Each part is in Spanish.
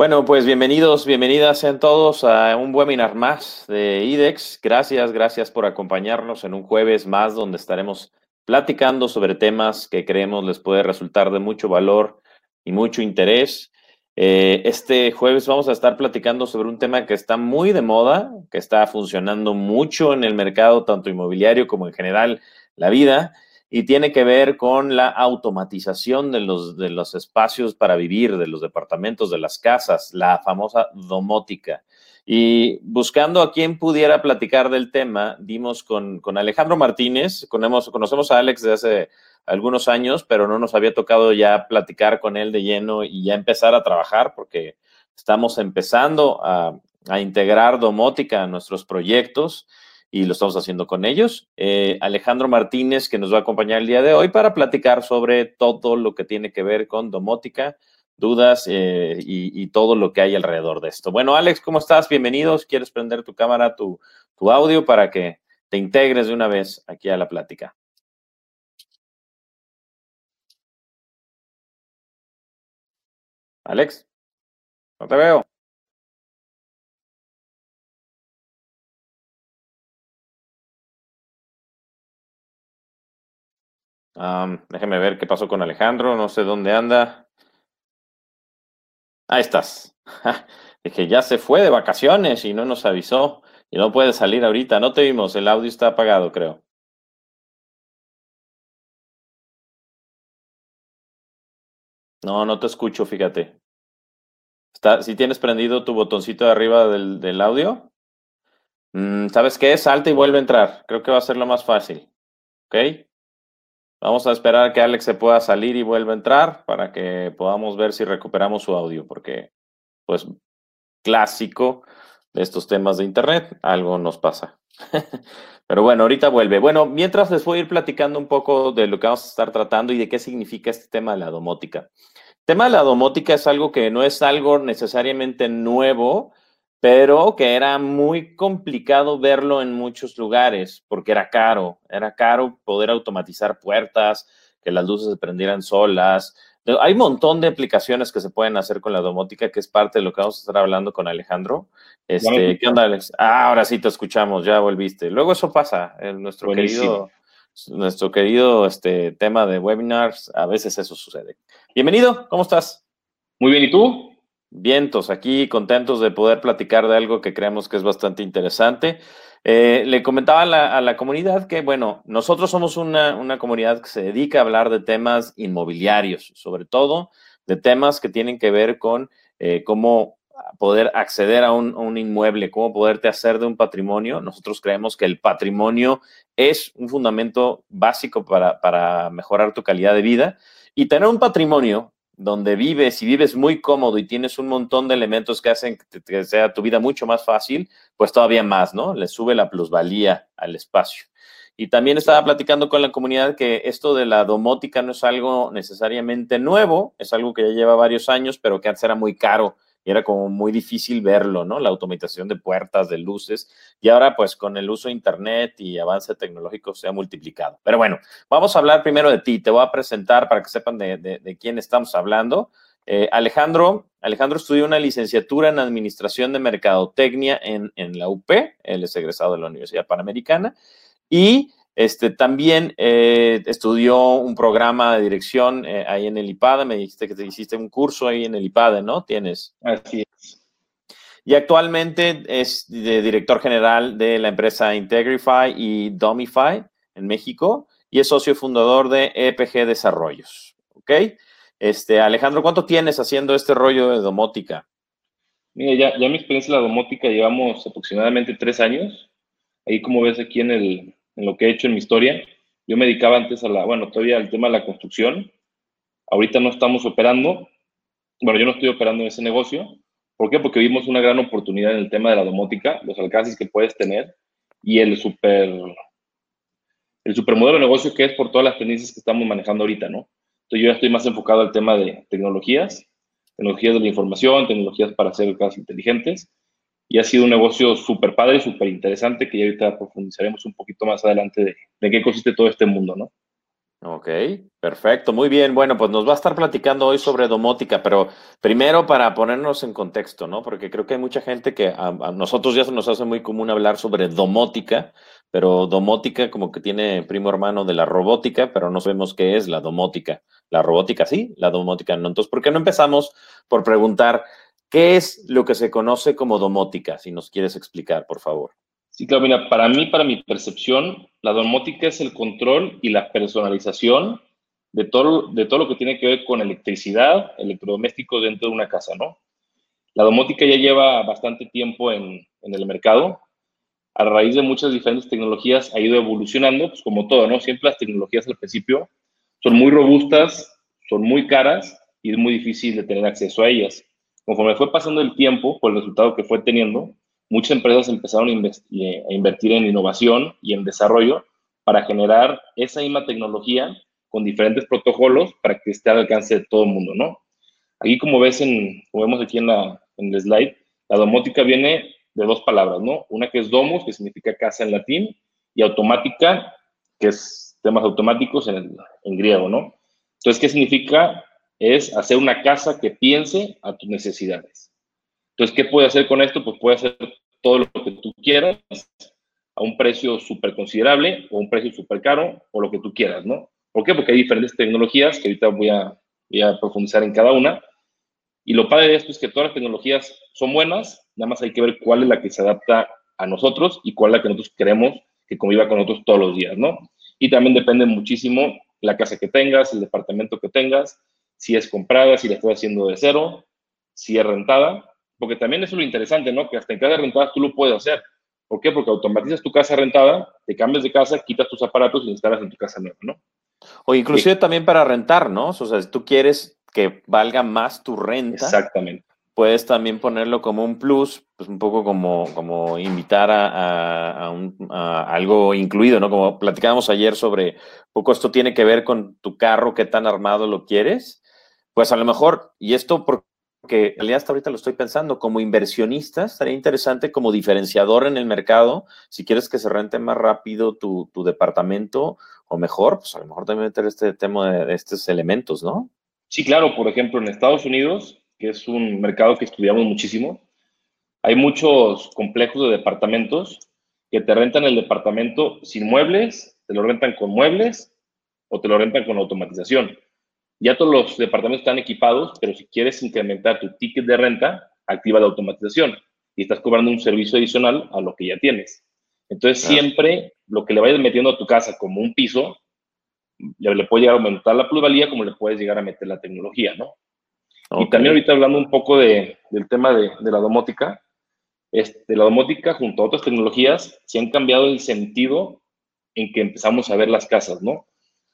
Bueno, pues bienvenidos, bienvenidas sean todos a un webinar más de IDEX. Gracias, gracias por acompañarnos en un jueves más donde estaremos platicando sobre temas que creemos les puede resultar de mucho valor y mucho interés. Eh, este jueves vamos a estar platicando sobre un tema que está muy de moda, que está funcionando mucho en el mercado, tanto inmobiliario como en general la vida, y tiene que ver con la automatización de los, de los espacios para vivir, de los departamentos, de las casas, la famosa domótica. Y buscando a quien pudiera platicar del tema, dimos con, Alejandro Martínez, conocemos a Alex desde hace algunos años, pero no nos había tocado ya platicar con él de lleno y ya empezar a trabajar porque estamos empezando a, a integrar domótica a nuestros proyectos y lo estamos haciendo con ellos. Eh, Alejandro Martínez, que nos va a acompañar el día de hoy para platicar sobre todo lo que tiene que ver con domótica, dudas eh, y, todo lo que hay alrededor de esto. Bueno, Alex, ¿cómo estás? Bienvenidos. ¿Quieres prender tu cámara, tu, tu audio para que te integres de una vez aquí a la plática? Alex, no te veo. Déjeme ver qué pasó con Alejandro, no sé dónde anda. Ahí estás. Dije, ya se fue de vacaciones y no nos avisó y no puede salir ahorita. No te vimos, el audio está apagado, creo. No, no te escucho, fíjate. Si tienes prendido tu botoncito de arriba del, audio, mm, ¿sabes qué? Salta y vuelve a entrar. Creo que va a ser lo más fácil. ¿Ok? Vamos a esperar que Alex se pueda salir y vuelva a entrar para que podamos ver si recuperamos su audio, porque, pues, clásico de estos temas de Internet, algo nos pasa. Pero bueno, ahorita vuelve. Bueno, mientras les voy a ir platicando un poco de lo que vamos a estar tratando y de qué significa este tema de la domótica. El tema de la domótica es algo que no es algo necesariamente nuevo, pero que era muy complicado verlo en muchos lugares porque era caro, era caro poder automatizar puertas, que las luces se prendieran solas. Hay un montón de aplicaciones que se pueden hacer con la domótica, que es parte de lo que vamos a estar hablando con Alejandro. Este, ¿Qué onda, Alex? Ah, ahora sí te escuchamos, ya volviste. Luego eso pasa, en nuestro querido, nuestro querido este, tema de webinars, a veces eso sucede. Bienvenido, ¿cómo estás? Muy bien, ¿y tú? Vientos, aquí contentos de poder platicar de algo que creemos que es bastante interesante. Eh, le comentaba a la, comunidad que, bueno, nosotros somos una, comunidad que se dedica a hablar de temas inmobiliarios, sobre todo de temas que tienen que ver con eh, cómo poder acceder a un, inmueble, cómo poderte hacer de un patrimonio. Nosotros creemos que el patrimonio es un fundamento básico para, para mejorar tu calidad de vida y tener un patrimonio donde vives y vives muy cómodo y tienes un montón de elementos que hacen que, sea tu vida mucho más fácil, pues todavía más, ¿no? Le sube la plusvalía al espacio. Y también estaba platicando con la comunidad que esto de la domótica no es algo necesariamente nuevo, es algo que ya lleva varios años, pero que antes era muy caro y era como muy difícil verlo, ¿no? La automatización de puertas, de luces, y ahora pues con el uso de Internet y avance tecnológico se ha multiplicado. Pero bueno, vamos a hablar primero de ti, te voy a presentar para que sepan de, quién estamos hablando. Eh, Alejandro, Alejandro estudió una licenciatura en Administración de Mercadotecnia en, en la UP, él es egresado de la Universidad Panamericana, y este, también eh, estudió un programa de dirección eh, ahí en el IPADE. Me dijiste que te hiciste un curso ahí en el IPADE, ¿no? Tienes. Así es. Y actualmente es director general de la empresa Integrify y Domify en México y es socio fundador de EPG Desarrollos. ¿Ok? Este, Alejandro, ¿cuánto tienes haciendo este rollo de domótica? Mira, ya, ya mi experiencia en la domótica llevamos aproximadamente tres años. Ahí, como ves aquí en el, en lo que he hecho en mi historia. Yo me dedicaba antes a la, bueno, todavía al tema de la construcción. Ahorita no estamos operando. Bueno, yo no estoy operando en ese negocio. ¿Por qué? Porque vimos una gran oportunidad en el tema de la domótica, los alcances que puedes tener y el super, el super modelo de negocio que es por todas las tendencias que estamos manejando ahorita, ¿no? Entonces yo ya estoy más enfocado al tema de tecnologías, tecnologías de la información, tecnologías para hacer casas inteligentes y ha sido un negocio súper padre, súper interesante, que ya ahorita profundizaremos un poquito más adelante de, qué consiste todo este mundo, ¿no? Ok, perfecto, muy bien. Bueno, pues nos va a estar platicando hoy sobre domótica, pero primero para ponernos en contexto, ¿no? Porque creo que hay mucha gente que a, nosotros ya se nos hace muy común hablar sobre domótica, pero domótica como que tiene primo hermano de la robótica, pero no sabemos qué es la domótica. La robótica sí, la domótica no. Entonces, ¿por qué no empezamos por preguntar qué es lo que se conoce como domótica? Si nos quieres explicar, por favor. Sí, claro, mira, para mí, para mi percepción, la domótica es el control y la personalización de todo, de todo lo que tiene que ver con electricidad, electrodomésticos dentro de una casa, ¿no? La domótica ya lleva bastante tiempo en, en el mercado. A raíz de muchas diferentes tecnologías ha ido evolucionando, pues como todo, ¿no? Siempre las tecnologías al principio son muy robustas, son muy caras y es muy difícil de tener acceso a ellas. Conforme fue pasando el tiempo, por el resultado que fue teniendo, muchas empresas empezaron a invertir en innovación y en desarrollo para generar esa misma tecnología con diferentes protocolos para que esté al alcance de todo el mundo, ¿no? Aquí, como ves, en, como vemos aquí en, la, en el slide, la domótica viene de dos palabras, ¿no? Una que es domus, que significa casa en latín, y automática, que es temas automáticos en, en griego, ¿no? Entonces, ¿qué significa? Es hacer una casa que piense a tus necesidades. Entonces, ¿qué puede hacer con esto? Pues puede hacer todo lo que tú quieras a un precio súper considerable o un precio súper caro o lo que tú quieras, ¿no? ¿Por qué? Porque hay diferentes tecnologías que ahorita voy a, voy a profundizar en cada una. Y lo padre de esto es que todas las tecnologías son buenas, nada más hay que ver cuál es la que se adapta a nosotros y cuál es la que nosotros queremos que conviva con nosotros todos los días, ¿no? Y también depende muchísimo la casa que tengas, el departamento que tengas, si es comprada, si la estás haciendo de cero, si es rentada porque también eso es lo interesante, ¿no? Que hasta en casa rentada tú lo puedes hacer. ¿Por qué? Porque automatizas tu casa rentada, te cambias de casa, quitas tus aparatos y instalas en tu casa nueva, ¿no? O inclusive también para rentar, ¿no? O sea, si tú quieres que valga más tu renta. Exactamente. Puedes también ponerlo como un plus, pues un poco como, como invitar a, a, un, a algo incluido, ¿no? Como platicábamos ayer sobre, poco esto tiene que ver con tu carro, qué tan armado lo quieres. Pues a lo mejor, y esto por, que en realidad hasta ahorita lo estoy pensando, como inversionista, estaría interesante como diferenciador en el mercado, si quieres que se rente más rápido tu, departamento o mejor, pues a lo mejor también meter este tema de, estos elementos, ¿no? Sí, claro, por ejemplo, en Estados Unidos, que es un mercado que estudiamos muchísimo, hay muchos complejos de departamentos que te rentan el departamento sin muebles, te lo rentan con muebles o te lo rentan con automatización. Ya todos los departamentos están equipados, pero si quieres incrementar tu ticket de renta, activa la automatización y estás cobrando un servicio adicional a lo que ya tienes. Entonces, siempre lo que le vayas metiendo a tu casa como un piso, le puede llegar a aumentar la plusvalía como le puedes llegar a meter la tecnología, ¿no? Y también ahorita hablando un poco de, del tema de, de, la domótica, este, la domótica junto a otras tecnologías se han cambiado el sentido en que empezamos a ver las casas, ¿no?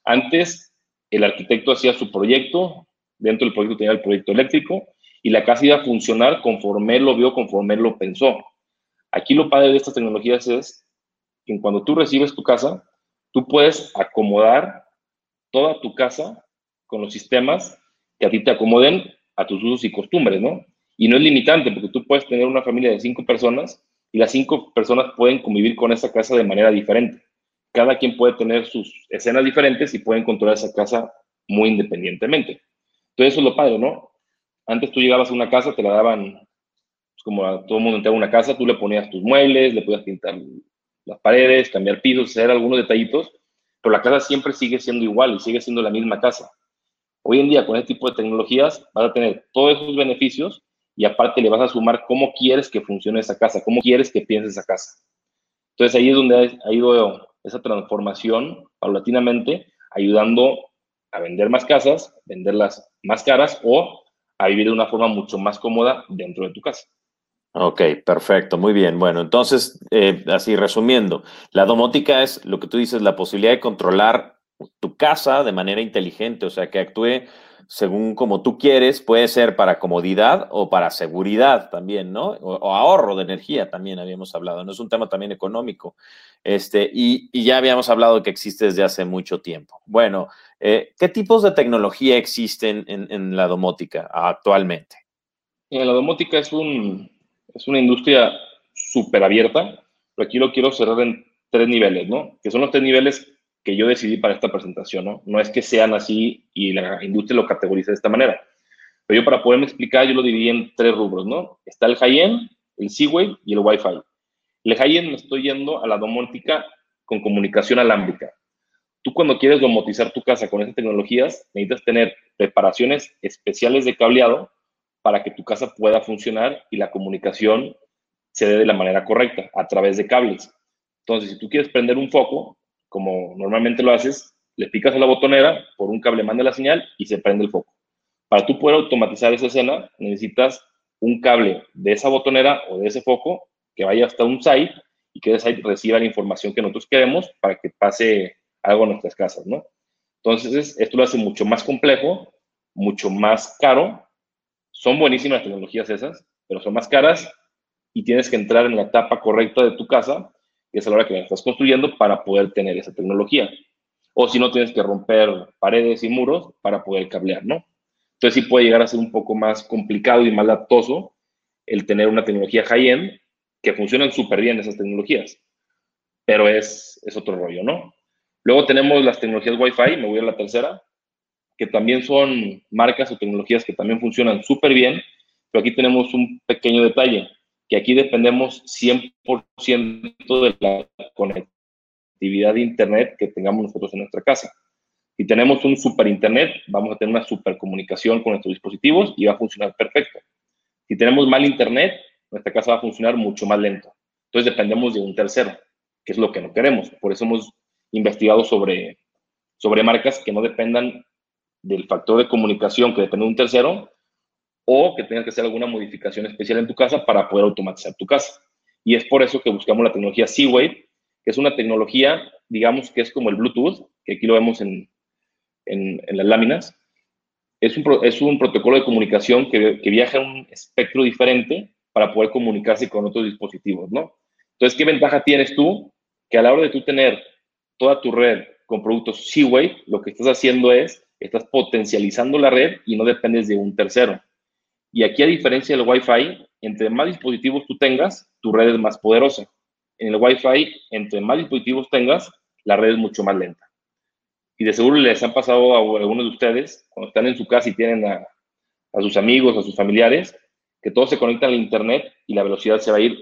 Antes el arquitecto hacía su proyecto, dentro del proyecto tenía el proyecto eléctrico y la casa iba a funcionar conforme él lo vio, conforme él lo pensó. Aquí lo padre de estas tecnologías es que cuando tú recibes tu casa, tú puedes acomodar toda tu casa con los sistemas que a ti te acomoden a tus usos y costumbres, ¿no? Y no es limitante, porque tú puedes tener una familia de cinco personas y las cinco personas pueden convivir con esa casa de manera diferente cada quien puede tener sus escenas diferentes y pueden controlar esa casa muy independientemente. Entonces, eso es lo padre, ¿no? Antes tú llegabas a una casa, te la daban, pues, como a todo el mundo entraba a una casa, tú le ponías tus muebles, le podías pintar las paredes, cambiar pisos, hacer algunos detallitos, pero la casa siempre sigue siendo igual y sigue siendo la misma casa. Hoy en día, con este tipo de tecnologías, vas a tener todos esos beneficios y aparte le vas a sumar cómo quieres que funcione esa casa, cómo quieres que piense esa casa. Entonces ahí es donde ha ido esa transformación paulatinamente, ayudando a vender más casas, venderlas más caras o a vivir de una forma mucho más cómoda dentro de tu casa. Ok, perfecto, muy bien. Bueno, entonces, eh, así resumiendo, la domótica es lo que tú dices, la posibilidad de controlar tu casa de manera inteligente, o sea, que actúe según como tú quieres, puede ser para comodidad o para seguridad también, ¿no? O, ahorro de energía también habíamos hablado, ¿no? Es un tema también económico. Este, y, ya habíamos hablado que existe desde hace mucho tiempo. Bueno, eh, ¿qué tipos de tecnología existen en, la domótica actualmente? la domótica es, un, es una industria súper abierta, pero aquí lo quiero cerrar en tres niveles, ¿no? Que son los tres niveles que yo decidí para esta presentación, ¿no? Es que sean así y la industria lo categorice de esta manera. Pero yo para poderme explicar, yo lo dividí en tres rubros, ¿no? Está el high-end, el Z-Wave y el Wi-Fi. El high-end me estoy yendo a la domótica con comunicación alámbrica. Tú cuando quieres domotizar tu casa con estas tecnologías, necesitas tener preparaciones especiales de cableado para que tu casa pueda funcionar y la comunicación se dé de la manera correcta, a través de cables. Entonces, si tú quieres prender un foco, como normalmente lo haces, le picas a la botonera, por un cable manda la señal y se prende el foco. Para tú poder automatizar esa escena, necesitas un cable de esa botonera o de ese foco que vaya hasta un site y que ese site reciba la información que nosotros queremos para que pase algo en nuestras casas, ¿no? Entonces, esto lo hace mucho más complejo, mucho más caro. Son buenísimas tecnologías esas, pero son más caras y tienes que entrar en la etapa correcta de tu casa, es la hora que estás construyendo, para poder tener esa tecnología. O si no, tienes que romper paredes y muros para poder cablear, ¿no? Entonces sí puede llegar a ser un poco más complicado y más latoso el tener una tecnología high-end que funcionan súper bien esas tecnologías, pero es, es otro rollo, ¿no? Luego tenemos las tecnologías Wi-Fi, me voy a la tercera, que también son marcas o tecnologías que también funcionan súper bien, pero aquí tenemos un pequeño detalle, que aquí dependemos 100% de la conectividad de Internet que tengamos nosotros en nuestra casa. Si tenemos un super internet, vamos a tener una super comunicación con nuestros dispositivos y va a funcionar perfecto. Si tenemos mal internet, nuestra casa va a funcionar mucho más lento. Entonces dependemos de un tercero, que es lo que no queremos. Por eso hemos investigado sobre, sobre marcas que no dependan del factor de comunicación que depende de un tercero o que tengas que hacer alguna modificación especial en tu casa para poder automatizar tu casa. Y es por eso que buscamos la tecnología Z-Wave, que es una tecnología, digamos que es como el Bluetooth, que aquí lo vemos en, en, las láminas, es un, es un, protocolo de comunicación que, que, viaja en un espectro diferente para poder comunicarse con otros dispositivos, ¿no? Entonces, ¿qué ventaja tienes tú? Que a la hora de tú tener toda tu red con productos Z-Wave, lo que estás haciendo es, estás potencializando la red y no dependes de un tercero. Y aquí, a diferencia del Wi-Fi, entre más dispositivos tú tengas, tu red es más poderosa. En el Wi-Fi, entre más dispositivos tengas, la red es mucho más lenta y de seguro les han pasado a algunos de ustedes, cuando están en su casa y tienen a, sus amigos, a sus familiares, que todos se conectan al Internet y la velocidad se va a ir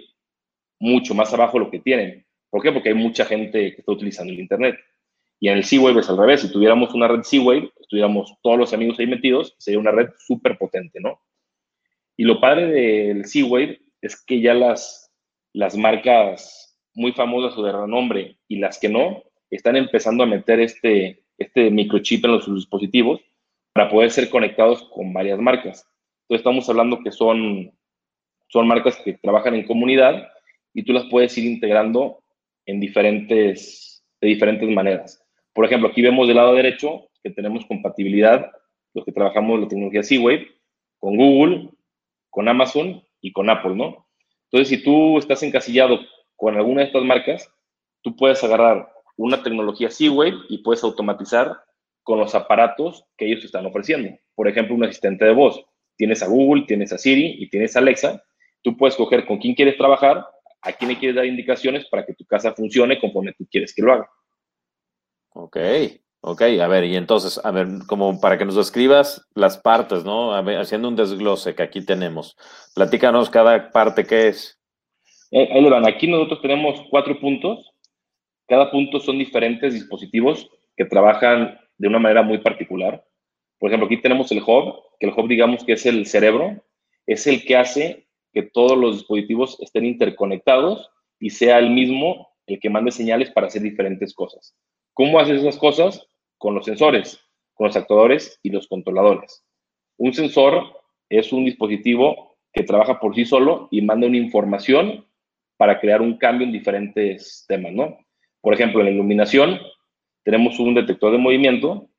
mucho más abajo de lo que tienen. ¿Por qué? Porque hay mucha gente que está utilizando el Internet. Y en el Z-Wave es al revés. Si tuviéramos una red Z-Wave, estuviéramos todos los amigos ahí metidos, sería una red súper potente, ¿no? Y lo padre del Z-Wave es que ya las, las marcas muy famosas o de renombre y las que no, están empezando a meter este, este microchip en los dispositivos para poder ser conectados con varias marcas. Entonces estamos hablando que son, son marcas que trabajan en comunidad y tú las puedes ir integrando en diferentes, de diferentes maneras. Por ejemplo, aquí vemos del lado derecho que tenemos compatibilidad, los que trabajamos la tecnología Z-Wave, con Google, con Amazon y con Apple, ¿no? Entonces, si tú estás encasillado con alguna de estas marcas, tú puedes agarrar una tecnología Z-Wave y puedes automatizar con los aparatos que ellos están ofreciendo. Por ejemplo, un asistente de voz. Tienes a Google, tienes a Siri y tienes a Alexa. Tú puedes coger con quién quieres trabajar, a quién le quieres dar indicaciones para que tu casa funcione conforme tú quieres que lo haga. Ok, ok. A ver, y entonces, a ver, como para que nos describas las partes, ¿no? haciendo un desglose que aquí tenemos. Platícanos cada parte qué es. Eh, ahí. Aquí nosotros tenemos cuatro puntos cada punto son diferentes dispositivos que trabajan de una manera muy particular. Por ejemplo, aquí tenemos el hub, que el hub digamos que es el cerebro, es el que hace que todos los dispositivos estén interconectados y sea el mismo el que mande señales para hacer diferentes cosas. ¿Cómo hace esas cosas? Con los sensores, con los actuadores y los controladores. Un sensor es un dispositivo que trabaja por sí solo y manda una información para crear un cambio en diferentes temas, ¿no? Por ejemplo, en la iluminación tenemos un detector de movimiento.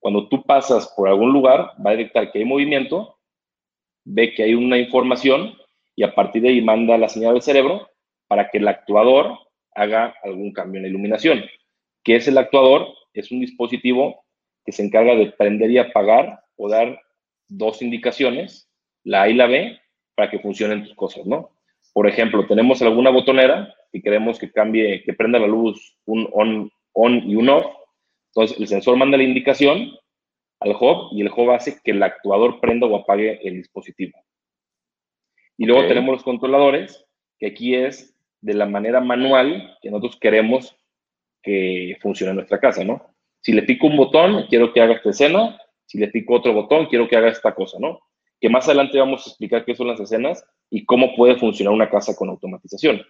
Cuando tú pasas por algún lugar, va a detectar que hay movimiento, ve que hay una información y a partir de ahí manda la señal al cerebro para que el actuador haga algún cambio en la iluminación. ¿Qué es el actuador? Es un dispositivo que se encarga de prender y apagar o dar dos indicaciones, la A y la B, para que funcionen tus cosas, ¿no? Por ejemplo, tenemos alguna botonera y queremos que cambie, que prenda la luz un on, on y un off, Entonces, el sensor manda la indicación al hub y el hub hace que el actuador prenda o apague el dispositivo. Y luego tenemos los controladores, que aquí es de la manera manual que nosotros queremos que funcione en nuestra casa, ¿no? Si le pico un botón, quiero que haga esta escena. Si le pico otro botón, quiero que haga esta cosa, ¿no? Que más adelante vamos a explicar qué son las escenas y cómo puede funcionar una casa con automatización.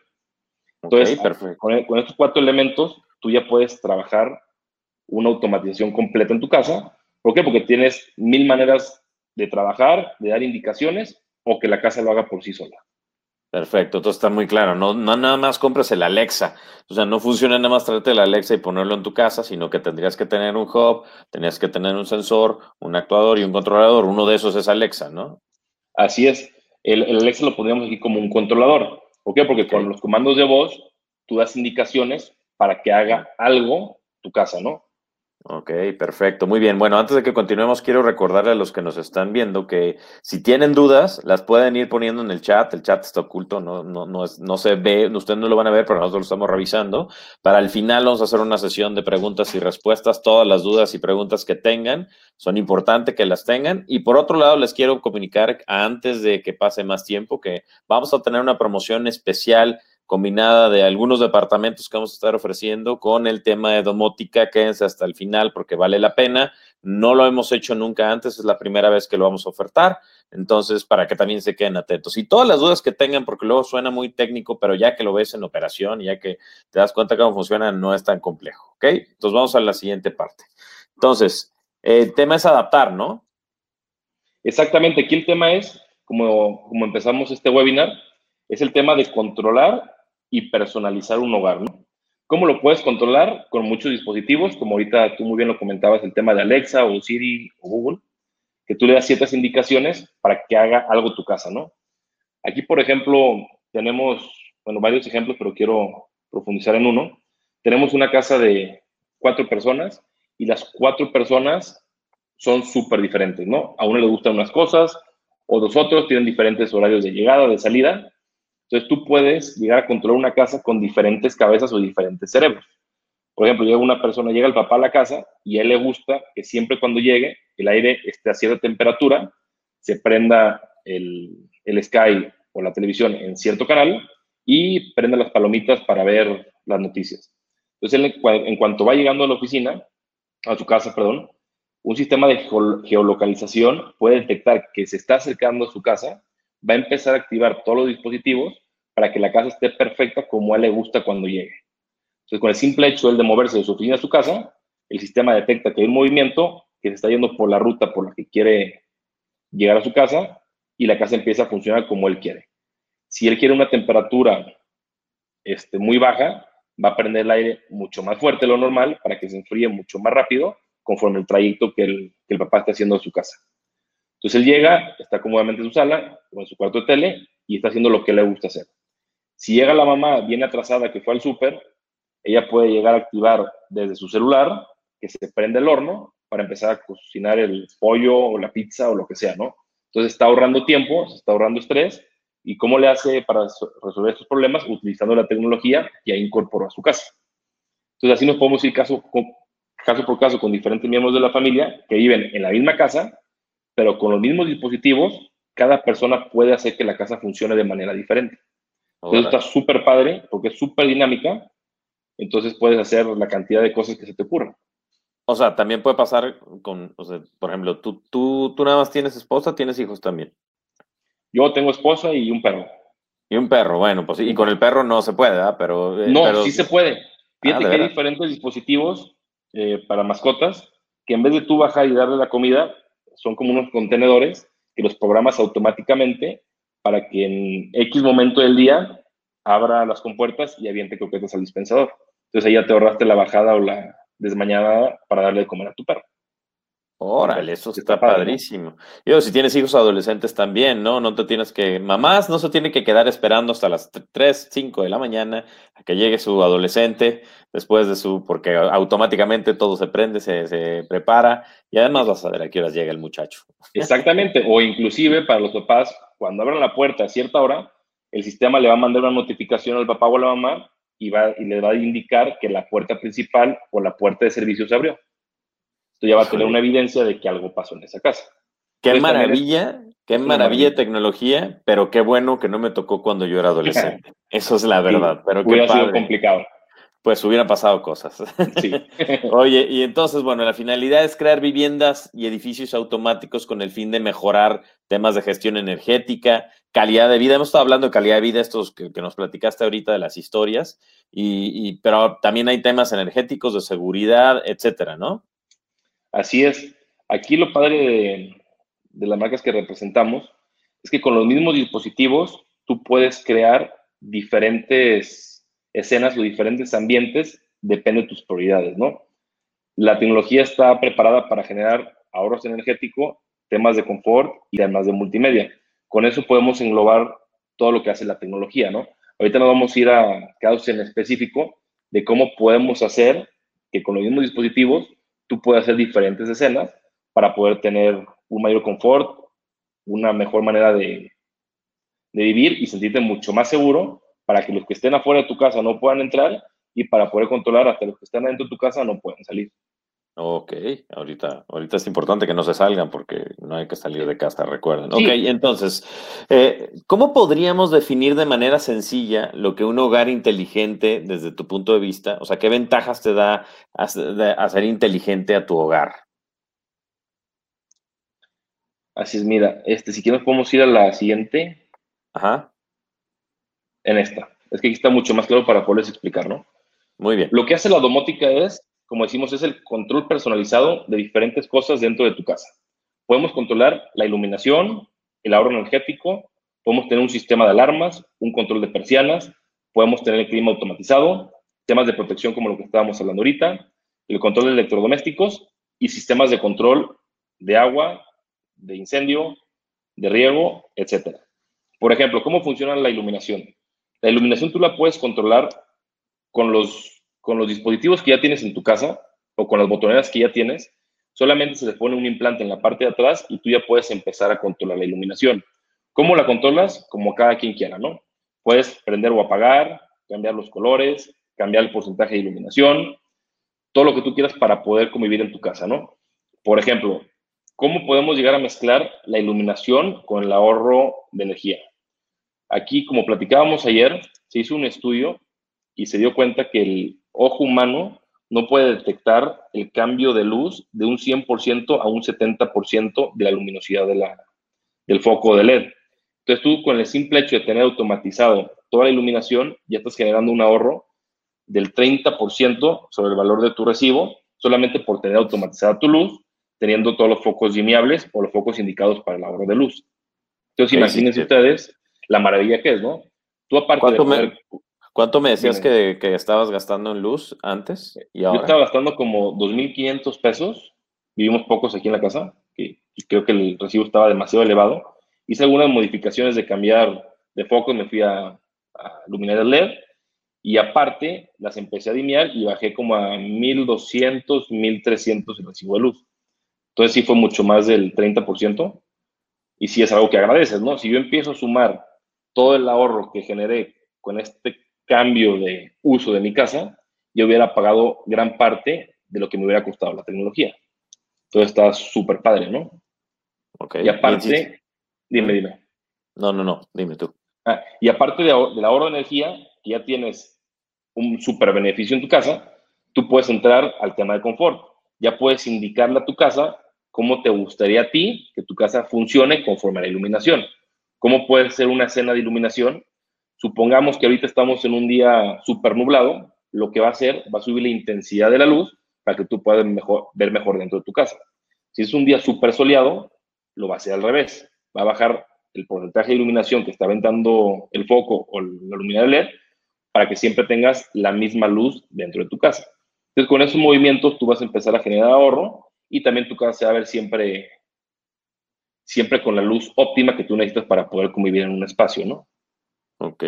Entonces, con, con, estos cuatro elementos, tú ya puedes trabajar una automatización completa en tu casa. ¿Por qué? Porque tienes mil maneras de trabajar, de dar indicaciones o que la casa lo haga por sí sola. Perfecto, todo está muy claro. No, no nada más compres el Alexa. O sea, no funciona nada más traerte el Alexa y ponerlo en tu casa, sino que tendrías que tener un hub, tendrías que tener un sensor, un actuador y un controlador. Uno de esos es Alexa, ¿no? Así es. El, Alexa lo pondríamos aquí como un controlador. ¿Por qué? Porque con los comandos de voz tú das indicaciones para que haga algo tu casa, ¿no? Ok, perfecto, muy bien. Bueno, antes de que continuemos, quiero recordarle a los que nos están viendo que si tienen dudas, las pueden ir poniendo en el chat. El chat está oculto, no, no, no, es, no se ve, ustedes no lo van a ver, pero nosotros lo estamos revisando. Para el final vamos a hacer una sesión de preguntas y respuestas. Todas las dudas y preguntas que tengan son importantes que las tengan. Y por otro lado, les quiero comunicar antes de que pase más tiempo que vamos a tener una promoción especial combinada de algunos departamentos que vamos a estar ofreciendo con el tema de domótica. Quédense hasta el final porque vale la pena. No lo hemos hecho nunca antes, es la primera vez que lo vamos a ofertar. Entonces, para que también se queden atentos. Y todas las dudas que tengan, porque luego suena muy técnico, pero ya que lo ves en operación, ya que te das cuenta cómo funciona, no es tan complejo. ¿Ok? Entonces, vamos a la siguiente parte. Entonces, el tema es adaptar, ¿no? Exactamente. Aquí el tema es, como, como empezamos este webinar, es el tema de controlar y personalizar un hogar, ¿no? ¿Cómo lo puedes controlar? Con muchos dispositivos, como ahorita tú muy bien lo comentabas, el tema de Alexa o Siri o Google, que tú le das ciertas indicaciones para que haga algo tu casa, ¿no? Aquí, por ejemplo, tenemos, bueno, varios ejemplos, pero quiero profundizar en uno. Tenemos una casa de cuatro personas y las cuatro personas son súper diferentes, ¿no? A uno le gustan unas cosas, o dos otros tienen diferentes horarios de llegada, de salida, entonces tú puedes llegar a controlar una casa con diferentes cabezas o diferentes cerebros. Por ejemplo, llega una persona, llega el papá a la casa y a él le gusta que siempre cuando llegue el aire esté a cierta temperatura, se prenda el, el Sky o la televisión en cierto canal y prenda las palomitas para ver las noticias. Entonces, en cuanto va llegando a la oficina, a su casa, perdón, un sistema de geolocalización puede detectar que se está acercando a su casa va a empezar a activar todos los dispositivos para que la casa esté perfecta como a él le gusta cuando llegue. Entonces, con el simple hecho de moverse de su oficina a su casa, el sistema detecta que hay un movimiento que se está yendo por la ruta por la que quiere llegar a su casa y la casa empieza a funcionar como él quiere. Si él quiere una temperatura este, muy baja, va a prender el aire mucho más fuerte de lo normal para que se enfríe mucho más rápido conforme el trayecto que el, que el papá está haciendo a su casa. Entonces él llega, está cómodamente en su sala o en su cuarto de tele y está haciendo lo que le gusta hacer. Si llega la mamá bien atrasada que fue al súper, ella puede llegar a activar desde su celular que se prende el horno para empezar a cocinar el pollo o la pizza o lo que sea, ¿no? Entonces está ahorrando tiempo, se está ahorrando estrés. ¿Y cómo le hace para resolver estos problemas? Utilizando la tecnología que ya incorporó a su casa. Entonces así nos podemos ir caso, caso por caso con diferentes miembros de la familia que viven en la misma casa, pero con los mismos dispositivos, cada persona puede hacer que la casa funcione de manera diferente. Entonces está súper padre porque es súper dinámica, entonces puedes hacer la cantidad de cosas que se te ocurran. O sea, también puede pasar con, o sea, por ejemplo, ¿tú, tú, tú nada más tienes esposa, tienes hijos también. Yo tengo esposa y un perro. Y un perro, bueno, pues y con el perro no se puede, ¿verdad? Pero, eh, no, sí se puede. Fíjate ah, que hay diferentes dispositivos eh, para mascotas que en vez de tú bajar y darle la comida, son como unos contenedores que los programas automáticamente para que en X momento del día abra las compuertas y aviente croquetas al dispensador. Entonces ahí ya te ahorraste la bajada o la desmañada para darle de comer a tu perro. Órale, eso está, padrísimo. Yo, si tienes hijos adolescentes también, ¿no? No te tienes que, mamás no se tienen que quedar esperando hasta las 3, 5 de la mañana a que llegue su adolescente después de su, porque automáticamente todo se prende, se, se prepara y además vas a ver a qué horas llega el muchacho. Exactamente, o inclusive para los papás, cuando abran la puerta a cierta hora, el sistema le va a mandar una notificación al papá o a la mamá y, va, y le va a indicar que la puerta principal o la puerta de servicio se abrió. Tú ya vas a tener una evidencia de que algo pasó en esa casa. Qué maravilla, qué maravilla de tecnología, pero qué bueno que no me tocó cuando yo era adolescente. Eso es la verdad. pero hubiera sido complicado. Pues hubieran pasado cosas. Sí. Oye, y entonces, bueno, la finalidad es crear viviendas y edificios automáticos con el fin de mejorar temas de gestión energética, calidad de vida. Hemos estado hablando de calidad de vida, estos que, nos platicaste ahorita de las historias, y, pero también hay temas energéticos, de seguridad, etcétera, ¿no? Así es. Aquí lo padre de, las marcas que representamos es que con los mismos dispositivos tú puedes crear diferentes escenas o diferentes ambientes, depende de tus prioridades, ¿no? La tecnología está preparada para generar ahorros energéticos, temas de confort y temas de multimedia. Con eso podemos englobar todo lo que hace la tecnología, ¿no? Ahorita nos vamos a ir a casos en específico de cómo podemos hacer que con los mismos dispositivos tú puedas hacer diferentes escenas para poder tener un mayor confort, una mejor manera de, de vivir y sentirte mucho más seguro para que los que estén afuera de tu casa no puedan entrar y para poder controlar hasta los que están dentro de tu casa no pueden salir. Ok, ahorita, ahorita es importante que no se salgan porque no hay que salir de casa, recuerden. Ok, entonces, eh, ¿cómo podríamos definir de manera sencilla lo que un hogar inteligente desde tu punto de vista? O sea, ¿qué ventajas te da hacer inteligente a tu hogar? Así es, mira, este, si quieres podemos ir a la siguiente. Ajá en esta. Es que aquí está mucho más claro para poderles explicar, ¿no? Muy bien. Lo que hace la domótica es, como decimos, es el control personalizado de diferentes cosas dentro de tu casa. Podemos controlar la iluminación, el ahorro energético, podemos tener un sistema de alarmas, un control de persianas, podemos tener el clima automatizado, temas de protección como lo que estábamos hablando ahorita, el control de electrodomésticos y sistemas de control de agua, de incendio, de riego, etc. Por ejemplo, ¿cómo funciona la iluminación? La iluminación tú la puedes controlar con los, con los dispositivos que ya tienes en tu casa o con las botoneras que ya tienes. Solamente se le pone un implante en la parte de atrás y tú ya puedes empezar a controlar la iluminación. ¿Cómo la controlas? Como cada quien quiera, ¿no? Puedes prender o apagar, cambiar los colores, cambiar el porcentaje de iluminación, todo lo que tú quieras para poder convivir en tu casa, ¿no? Por ejemplo, ¿cómo podemos llegar a mezclar la iluminación con el ahorro de energía? Aquí, como platicábamos ayer, se hizo un estudio y se dio cuenta que el ojo humano no puede detectar el cambio de luz de un 100% a un 70% de la luminosidad de la, del foco de LED. Entonces tú con el simple hecho de tener automatizado toda la iluminación, ya estás generando un ahorro del 30% sobre el valor de tu recibo, solamente por tener automatizada tu luz, teniendo todos los focos dimeables o los focos indicados para el ahorro de luz. Entonces imagínense ustedes la maravilla que es, ¿no? Tú aparte ¿Cuánto de me, ¿Cuánto me decías que, estabas gastando en luz antes y ahora? Yo estaba gastando como 2.500 pesos. Vivimos pocos aquí en la casa, y, creo que el recibo estaba demasiado elevado. Hice algunas modificaciones de cambiar de foco, me fui a, a luminarias LED y aparte las empecé a dimear y bajé como a 1.200, 1.300 el recibo de luz. Entonces sí fue mucho más del 30% y sí es algo que agradeces, ¿no? Si yo empiezo a sumar todo el ahorro que generé con este cambio de uso de mi casa, yo hubiera pagado gran parte de lo que me hubiera costado la tecnología. Entonces está súper padre, ¿no? Ok. Y aparte, dime, dime. No, no, no, dime tú. Ah, y aparte de, del ahorro de energía, que ya tienes un súper beneficio en tu casa, tú puedes entrar al tema de confort. Ya puedes indicarle a tu casa cómo te gustaría a ti que tu casa funcione conforme a la iluminación. ¿Cómo puede ser una escena de iluminación? Supongamos que ahorita estamos en un día súper nublado, lo que va a hacer, va a subir la intensidad de la luz para que tú puedas ver mejor dentro de tu casa. Si es un día súper soleado, lo va a hacer al revés. Va a bajar el porcentaje de iluminación que está aventando el foco o la luminaria LED para que siempre tengas la misma luz dentro de tu casa. Entonces, con esos movimientos tú vas a empezar a generar ahorro y también tu casa se va a ver siempre siempre con la luz óptima que tú necesitas para poder convivir en un espacio, ¿no? Ok,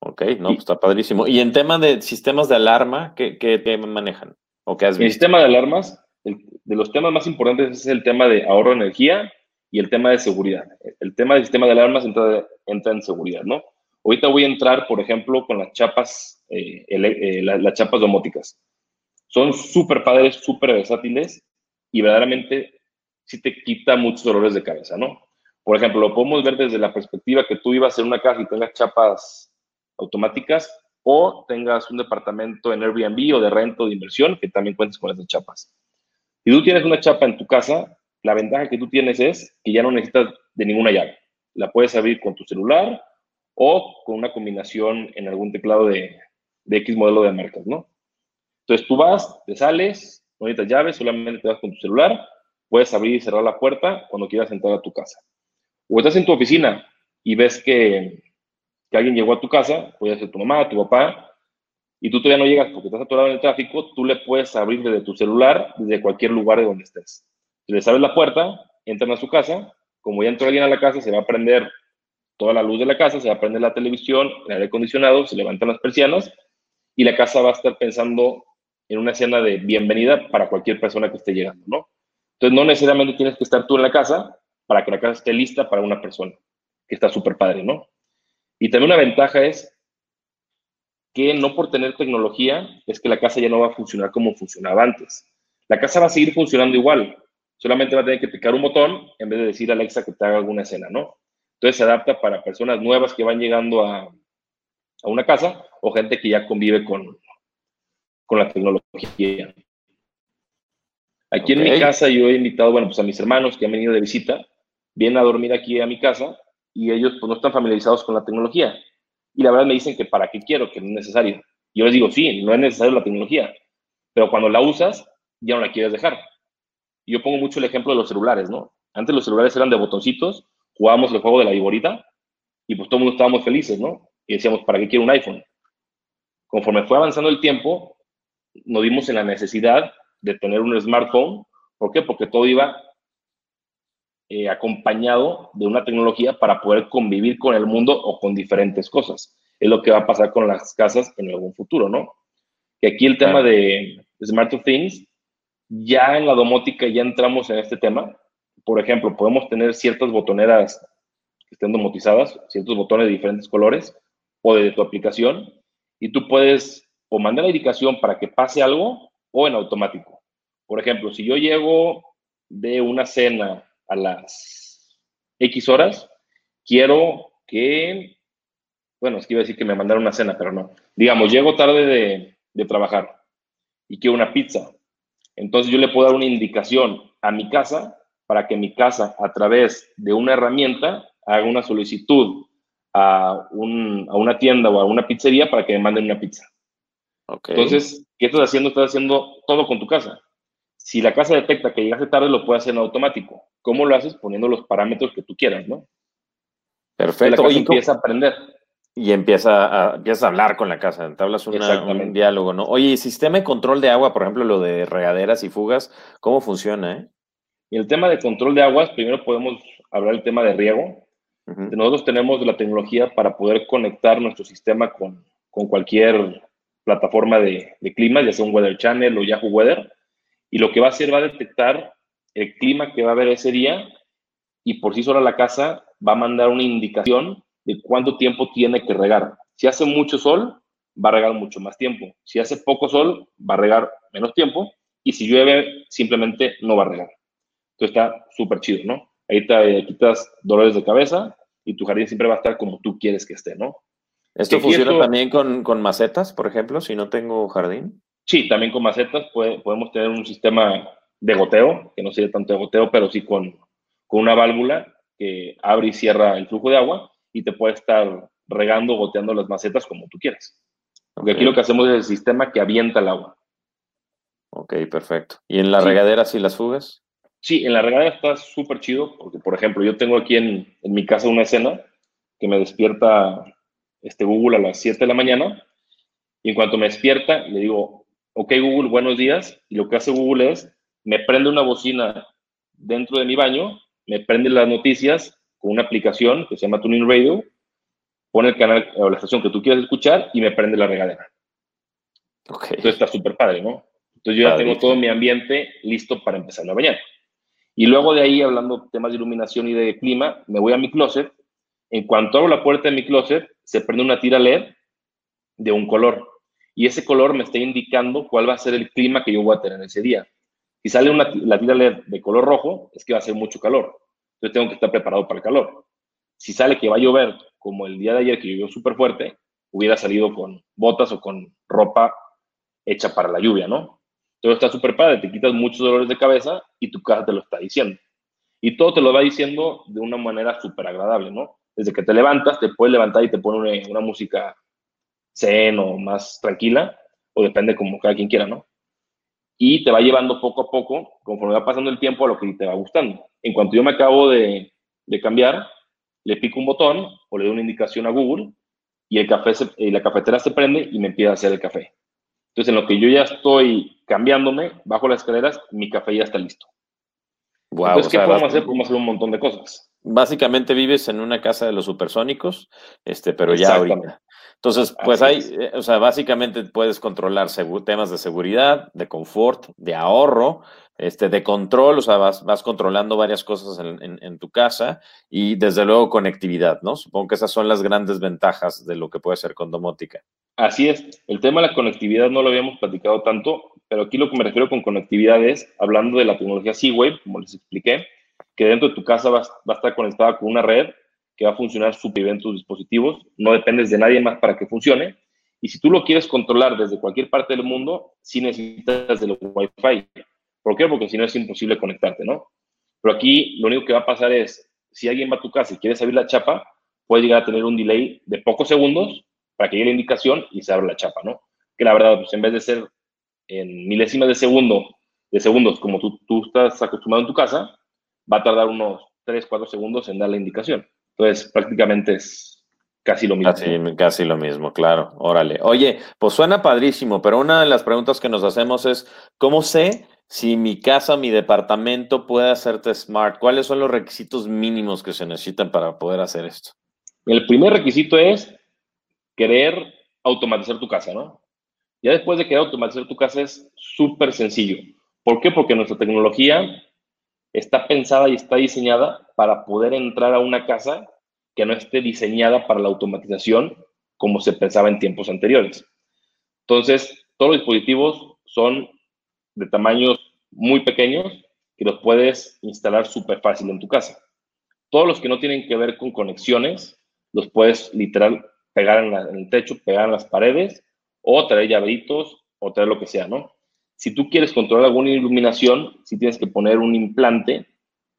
ok, no, pues está padrísimo. Y en tema de sistemas de alarma, ¿qué, qué manejan? ¿O qué has visto? El sistema de alarmas, de los temas más importantes es el tema de ahorro de energía y el tema de seguridad. El tema del sistema de alarmas entra, entra en seguridad, ¿no? Ahorita voy a entrar, por ejemplo, con las chapas, eh, eh, las chapas domóticas. Son súper padres, súper versátiles y verdaderamente sí te quita muchos dolores de cabeza, ¿no? Por ejemplo, lo podemos ver desde la perspectiva que tú ibas en una casa y tengas chapas automáticas o tengas un departamento en Airbnb o de rento de inversión que también cuentes con esas chapas. Si tú tienes una chapa en tu casa, la ventaja que tú tienes es que ya no necesitas de ninguna llave. La puedes abrir con tu celular o con una combinación en algún teclado de, de X modelo de marcas, ¿no? Entonces tú vas, te sales, no necesitas llaves, solamente te vas con tu celular, puedes abrir y cerrar la puerta cuando quieras entrar a tu casa. O estás en tu oficina y ves que, que alguien llegó a tu casa, puede ser tu mamá, tu papá, y tú todavía no llegas porque estás atorado en el tráfico, tú le puedes abrir desde tu celular, desde cualquier lugar de donde estés. Si les abres la puerta, entran a su casa, como ya entró alguien a la casa, se va a prender toda la luz de la casa, se va a prender la televisión, el aire acondicionado, se levantan las persianas y la casa va a estar pensando en una escena de bienvenida para cualquier persona que esté llegando, ¿no? Entonces, no necesariamente tienes que estar tú en la casa para que la casa esté lista para una persona, que está súper padre, ¿no? Y también una ventaja es que no por tener tecnología es que la casa ya no va a funcionar como funcionaba antes. La casa va a seguir funcionando igual, solamente va a tener que picar un botón en vez de decir a Alexa que te haga alguna escena, ¿no? Entonces se adapta para personas nuevas que van llegando a, a una casa o gente que ya convive con, con la tecnología. Aquí en mi casa yo he invitado, bueno, pues a mis hermanos que han venido de visita, vienen a dormir aquí a mi casa y ellos pues no están familiarizados con la tecnología. Y la verdad me dicen que para qué quiero, que no es necesario. Yo les digo, sí, no es necesario la tecnología, pero cuando la usas, ya no la quieres dejar. Yo pongo mucho el ejemplo de los celulares, ¿no? Antes los celulares eran de botoncitos, jugábamos el juego de la viborita y pues todo el mundo estábamos felices, ¿no? Y decíamos, ¿para qué quiero un iPhone? Conforme fue avanzando el tiempo, nos dimos en la necesidad de tener un smartphone. ¿Por qué? Porque todo iba eh, acompañado de una tecnología para poder convivir con el mundo o con diferentes cosas. Es lo que va a pasar con las casas en algún futuro, ¿no? Que aquí el tema de Smart Things, ya en la domótica ya entramos en este tema. Por ejemplo, podemos tener ciertas botoneras que estén domotizadas, ciertos botones de diferentes colores o de tu aplicación, y tú puedes o mandar la indicación para que pase algo o en automático. Por ejemplo, si yo llego de una cena a las X horas, quiero que, bueno, es que iba a decir que me mandaron una cena, pero no. Digamos, llego tarde de, de trabajar y quiero una pizza. Entonces yo le puedo dar una indicación a mi casa para que mi casa, a través de una herramienta, haga una solicitud a, un, a una tienda o a una pizzería para que me manden una pizza. Entonces, ¿qué estás haciendo? Estás haciendo todo con tu casa. Si la casa detecta que llegaste tarde, lo puede hacer en automático. ¿Cómo lo haces? Poniendo los parámetros que tú quieras, ¿no? Perfecto. Y empieza a aprender. Y empieza a, a hablar con la casa, entablas un diálogo, ¿no? Oye, sistema de control de agua, por ejemplo, lo de regaderas y fugas, ¿cómo funciona, eh? Y el tema de control de aguas, primero podemos hablar del tema de riego. Nosotros tenemos la tecnología para poder conectar nuestro sistema con, con cualquier plataforma de, de clima, ya sea un Weather Channel o Yahoo Weather, y lo que va a hacer va a detectar el clima que va a haber ese día y por sí sola la casa va a mandar una indicación de cuánto tiempo tiene que regar. Si hace mucho sol, va a regar mucho más tiempo. Si hace poco sol, va a regar menos tiempo. Y si llueve, simplemente no va a regar. Entonces está súper chido, ¿no? Ahí te quitas dolores de cabeza y tu jardín siempre va a estar como tú quieres que esté, ¿no? ¿Esto funciona también con, con, macetas, por ejemplo, si no tengo jardín? Sí, también con macetas podemos tener un sistema de goteo, que no sería tanto de goteo, pero sí con, con una válvula que abre y cierra el flujo de agua y te puede estar regando, goteando las macetas como tú quieras. Porque aquí lo que hacemos es el sistema que avienta el agua. Ok, perfecto. ¿Y en la regadera sí las fugas? Sí, en la regadera está súper chido, porque por ejemplo, yo tengo aquí en, en, mi casa una escena que me despierta este Google a las 7 de la mañana, y en cuanto me despierta, le digo, ok Google, buenos días, y lo que hace Google es, me prende una bocina dentro de mi baño, me prende las noticias con una aplicación que se llama Tuning Radio, pone el canal o la estación que tú quieras escuchar y me prende la regadera. Okay. Entonces está súper padre, ¿no? Entonces yo ya tengo todo mi ambiente listo para empezar a bañar. Y luego de ahí, hablando temas de iluminación y de clima, me voy a mi closet. En cuanto abro la puerta de mi closet, se prende una tira LED de un color. Y ese color me está indicando cuál va a ser el clima que yo voy a tener ese día. Si sale una, la tira LED de color rojo, es que va a hacer mucho calor. Entonces tengo que estar preparado para el calor. Si sale que va a llover, como el día de ayer que llovió súper fuerte, hubiera salido con botas o con ropa hecha para la lluvia, ¿no? Todo está súper padre, te quitas muchos dolores de cabeza y tu casa te lo está diciendo. Y todo te lo va diciendo de una manera súper agradable, ¿no? Desde que te levantas, te puedes levantar y te pone una, música zen o más tranquila, o depende como cada quien quiera, ¿no? Y te va llevando poco a poco, conforme va pasando el tiempo, a lo que te va gustando. En cuanto yo me acabo de, de cambiar, le pico un botón o le doy una indicación a Google y el café y la cafetera se prende y me empieza a hacer el café. Entonces, en lo que yo ya estoy cambiándome, bajo las escaleras, mi café ya está listo. Wow, Entonces, ¿qué podemos hacer? Podemos hacer un montón de cosas. Básicamente vives en una casa de los supersónicos, este, pero ya ahorita. Entonces, pues hay, eh, o sea, básicamente puedes controlar temas de seguridad, de confort, de ahorro, este, de control, o sea, vas, vas controlando varias cosas en, en, tu casa y desde luego conectividad, ¿no? Supongo que esas son las grandes ventajas de lo que puede ser con domótica. Así es. El tema de la conectividad no lo habíamos platicado tanto, pero aquí lo que me refiero con conectividad es, hablando de la tecnología C-Wave, como les expliqué, que dentro de tu casa va, va, a estar conectada con una red que va a funcionar súper bien tus dispositivos, no dependes de nadie más para que funcione. Y si tú lo quieres controlar desde cualquier parte del mundo, sí necesitas de Wi-Fi. ¿Por qué? Porque si no es imposible conectarte, ¿no? Pero aquí lo único que va a pasar es, si alguien va a tu casa y quieres abrir la chapa, puede llegar a tener un delay de pocos segundos para que llegue la indicación y se abra la chapa, ¿no? Que la verdad, pues en vez de ser en milésimas de segundo, de segundos como tú, tú estás acostumbrado en tu casa, va a tardar unos 3, 4 segundos en dar la indicación. Entonces, prácticamente es casi lo mismo. Casi, casi lo mismo, claro. Órale. Oye, pues suena padrísimo, pero una de las preguntas que nos hacemos es, ¿cómo sé si mi casa, mi departamento puede hacerte smart? ¿Cuáles son los requisitos mínimos que se necesitan para poder hacer esto? El primer requisito es querer automatizar tu casa, ¿no? Ya después de querer automatizar tu casa es súper sencillo. ¿Por qué? Porque nuestra tecnología está pensada y está diseñada para poder entrar a una casa que no esté diseñada para la automatización como se pensaba en tiempos anteriores. Entonces, todos los dispositivos son de tamaños muy pequeños que los puedes instalar súper fácil en tu casa. Todos los que no tienen que ver con conexiones, los puedes literal pegar en, en el techo, pegar en las paredes o traer llaveritos o traer lo que sea, ¿no? Si tú quieres controlar alguna iluminación, si tienes que poner un implante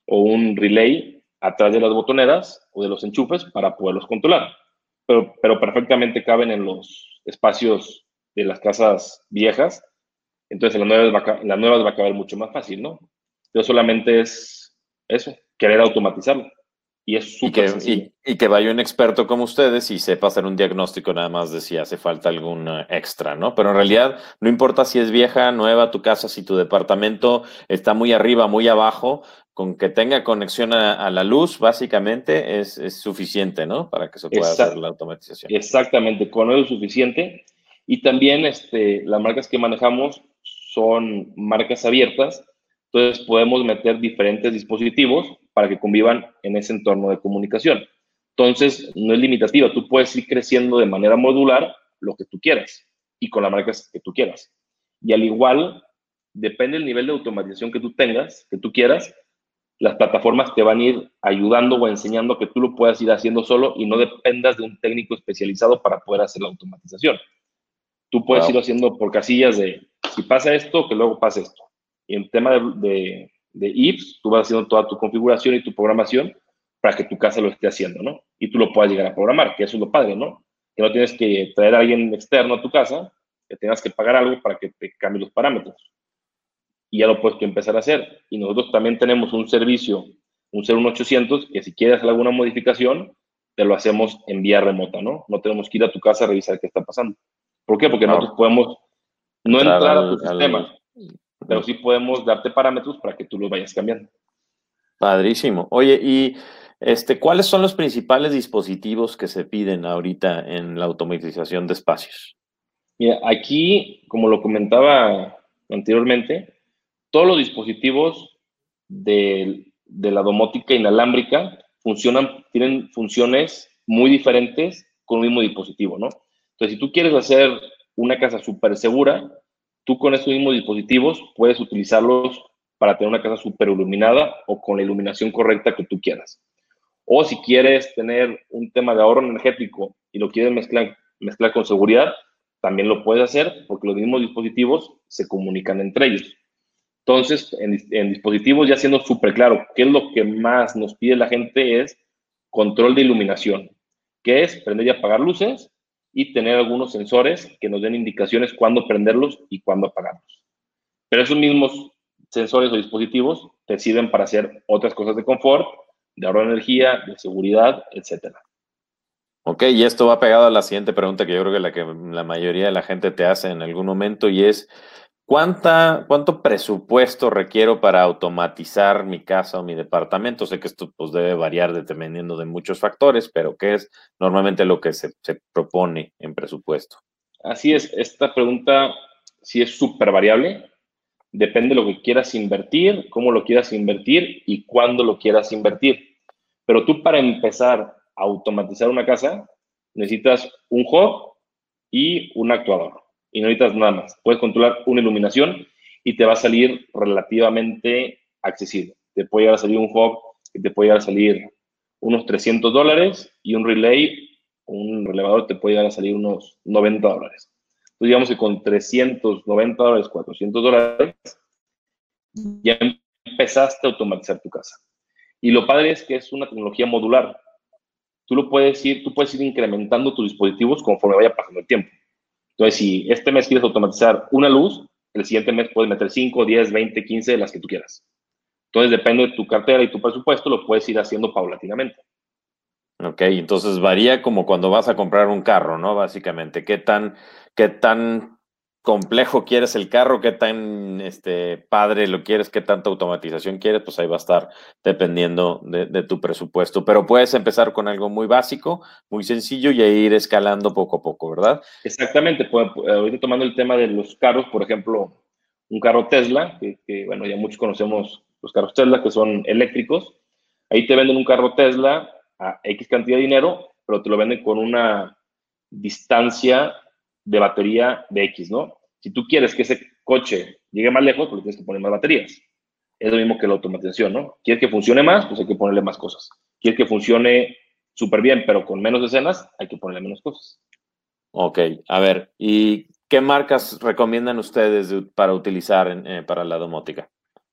o un relay atrás de las botoneras o de los enchufes para poderlos controlar. Pero, pero perfectamente caben en los espacios de las casas viejas. Entonces las nuevas va a caber mucho más fácil, ¿no? Entonces solamente es eso, querer automatizarlo. Y es súper y, y, que vaya un experto como ustedes y sepa hacer un diagnóstico nada más de si hace falta algún extra, ¿no? Pero en realidad no importa si es vieja, nueva tu casa, si tu departamento está muy arriba, muy abajo, con que tenga conexión a, la luz, básicamente es, es, suficiente, ¿no? Para que se pueda hacer la automatización. Exactamente, con eso es suficiente. Y también este, las marcas que manejamos son marcas abiertas, entonces podemos meter diferentes dispositivos para que convivan en ese entorno de comunicación. Entonces, no es limitativa, tú puedes ir creciendo de manera modular lo que tú quieras y con las marcas que tú quieras. Y al igual, depende del nivel de automatización que tú tengas, que tú quieras, las plataformas te van a ir ayudando o enseñando que tú lo puedas ir haciendo solo y no dependas de un técnico especializado para poder hacer la automatización. Tú puedes ir haciendo por casillas de si pasa esto, que luego pase esto. Y en tema de, de IPS, tú vas haciendo toda tu configuración y tu programación para que tu casa lo esté haciendo, ¿no? Y tú lo puedas llegar a programar, que eso es lo padre, ¿no? Que no tienes que traer a alguien externo a tu casa, que tengas que pagar algo para que te cambie los parámetros. Y ya lo puedes empezar a hacer. Y nosotros también tenemos un servicio, un 01800, que si quieres hacer alguna modificación, te lo hacemos en vía remota, ¿no? No tenemos que ir a tu casa a revisar qué está pasando. ¿Por qué? Porque nosotros podemos no entrar, a tu sistema pero sí podemos darte parámetros para que tú los vayas cambiando. Padrísimo. Oye, y este, ¿cuáles son los principales dispositivos que se piden ahorita en la automatización de espacios? Mira, aquí, como lo comentaba anteriormente, todos los dispositivos de, de la domótica inalámbrica funcionan, tienen funciones muy diferentes con el mismo dispositivo, ¿no? Entonces, si tú quieres hacer una casa súper segura, tú con estos mismos dispositivos puedes utilizarlos para tener una casa súper iluminada o con la iluminación correcta que tú quieras. O si quieres tener un tema de ahorro energético y lo quieres mezclar, con seguridad, también lo puedes hacer porque los mismos dispositivos se comunican entre ellos. Entonces, en, dispositivos, ya siendo súper claro, ¿qué es lo que más nos pide la gente? Es control de iluminación, que es prender y apagar luces y tener algunos sensores que nos den indicaciones cuándo prenderlos y cuándo apagarlos. Pero esos mismos sensores o dispositivos te sirven para hacer otras cosas de confort, de ahorro de energía, de seguridad, etcétera. Ok, y esto va pegado a la siguiente pregunta que yo creo que la que la mayoría de la gente te hace en algún momento y es, ¿cuánta, ¿cuánto presupuesto requiero para automatizar mi casa o mi departamento? Sé que esto pues, debe variar dependiendo de muchos factores, pero ¿qué es normalmente lo que se, se propone en presupuesto? Así es, esta pregunta sí es súper variable. Depende de lo que quieras invertir, cómo lo quieras invertir y cuándo lo quieras invertir. Pero tú para empezar automatizar una casa, necesitas un hub y un actuador. Y no necesitas nada más. Puedes controlar una iluminación y te va a salir relativamente accesible. Te puede llegar a salir un hub te puede llegar a salir unos 300 dólares y un relay, un relevador te puede llegar a salir unos 90 dólares. Entonces, digamos que con 390 dólares, 400 dólares, ya empezaste a automatizar tu casa. Y lo padre es que es una tecnología modular tú lo puedes ir, tú puedes ir incrementando tus dispositivos conforme vaya pasando el tiempo. Entonces, si este mes quieres automatizar una luz, el siguiente mes puedes meter 5, 10, 20, 15, de las que tú quieras. Entonces, depende de tu cartera y tu presupuesto, lo puedes ir haciendo paulatinamente. Ok, entonces varía como cuando vas a comprar un carro, ¿no? Básicamente, ¿qué tan, qué tan complejo quieres el carro, qué tan este, padre lo quieres, qué tanta automatización quieres, pues ahí va a estar dependiendo de, tu presupuesto. Pero puedes empezar con algo muy básico, muy sencillo y ir escalando poco a poco, ¿verdad? Exactamente. Pues, ahorita tomando el tema de los carros, por ejemplo, un carro Tesla, que, que, bueno, ya muchos conocemos los carros Tesla, que son eléctricos. Ahí te venden un carro Tesla a X cantidad de dinero, pero te lo venden con una distancia de batería de X, ¿no? Si tú quieres que ese coche llegue más lejos, pues tienes que poner más baterías. Es lo mismo que la automatización, ¿no? ¿Quieres que funcione más? Pues hay que ponerle más cosas. ¿Quieres que funcione súper bien, pero con menos escenas? Hay que ponerle menos cosas. Ok, a ver, ¿y qué marcas recomiendan ustedes para utilizar eh, para la domótica?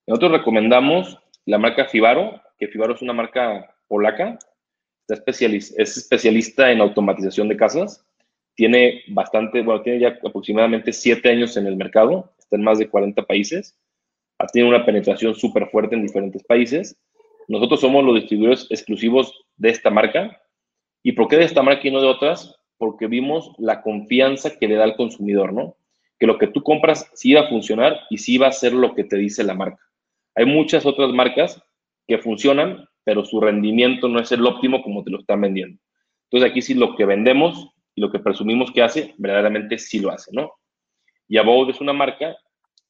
Nosotros recomendamos la marca Fibaro, que Fibaro es una marca polaca, es especialista en automatización de casas tiene bastante, bueno, tiene ya aproximadamente siete años en el mercado, está en más de 40 países, ha tenido una penetración súper fuerte en diferentes países. Nosotros somos los distribuidores exclusivos de esta marca. ¿Y por qué de esta marca y no de otras? Porque vimos la confianza que le da al consumidor, ¿no? Que lo que tú compras sí va a funcionar y sí va a ser lo que te dice la marca. Hay muchas otras marcas que funcionan, pero su rendimiento no es el óptimo como te lo están vendiendo. Entonces aquí sí lo que vendemos y lo que presumimos que hace, verdaderamente sí lo hace, ¿no? Y Abode es una marca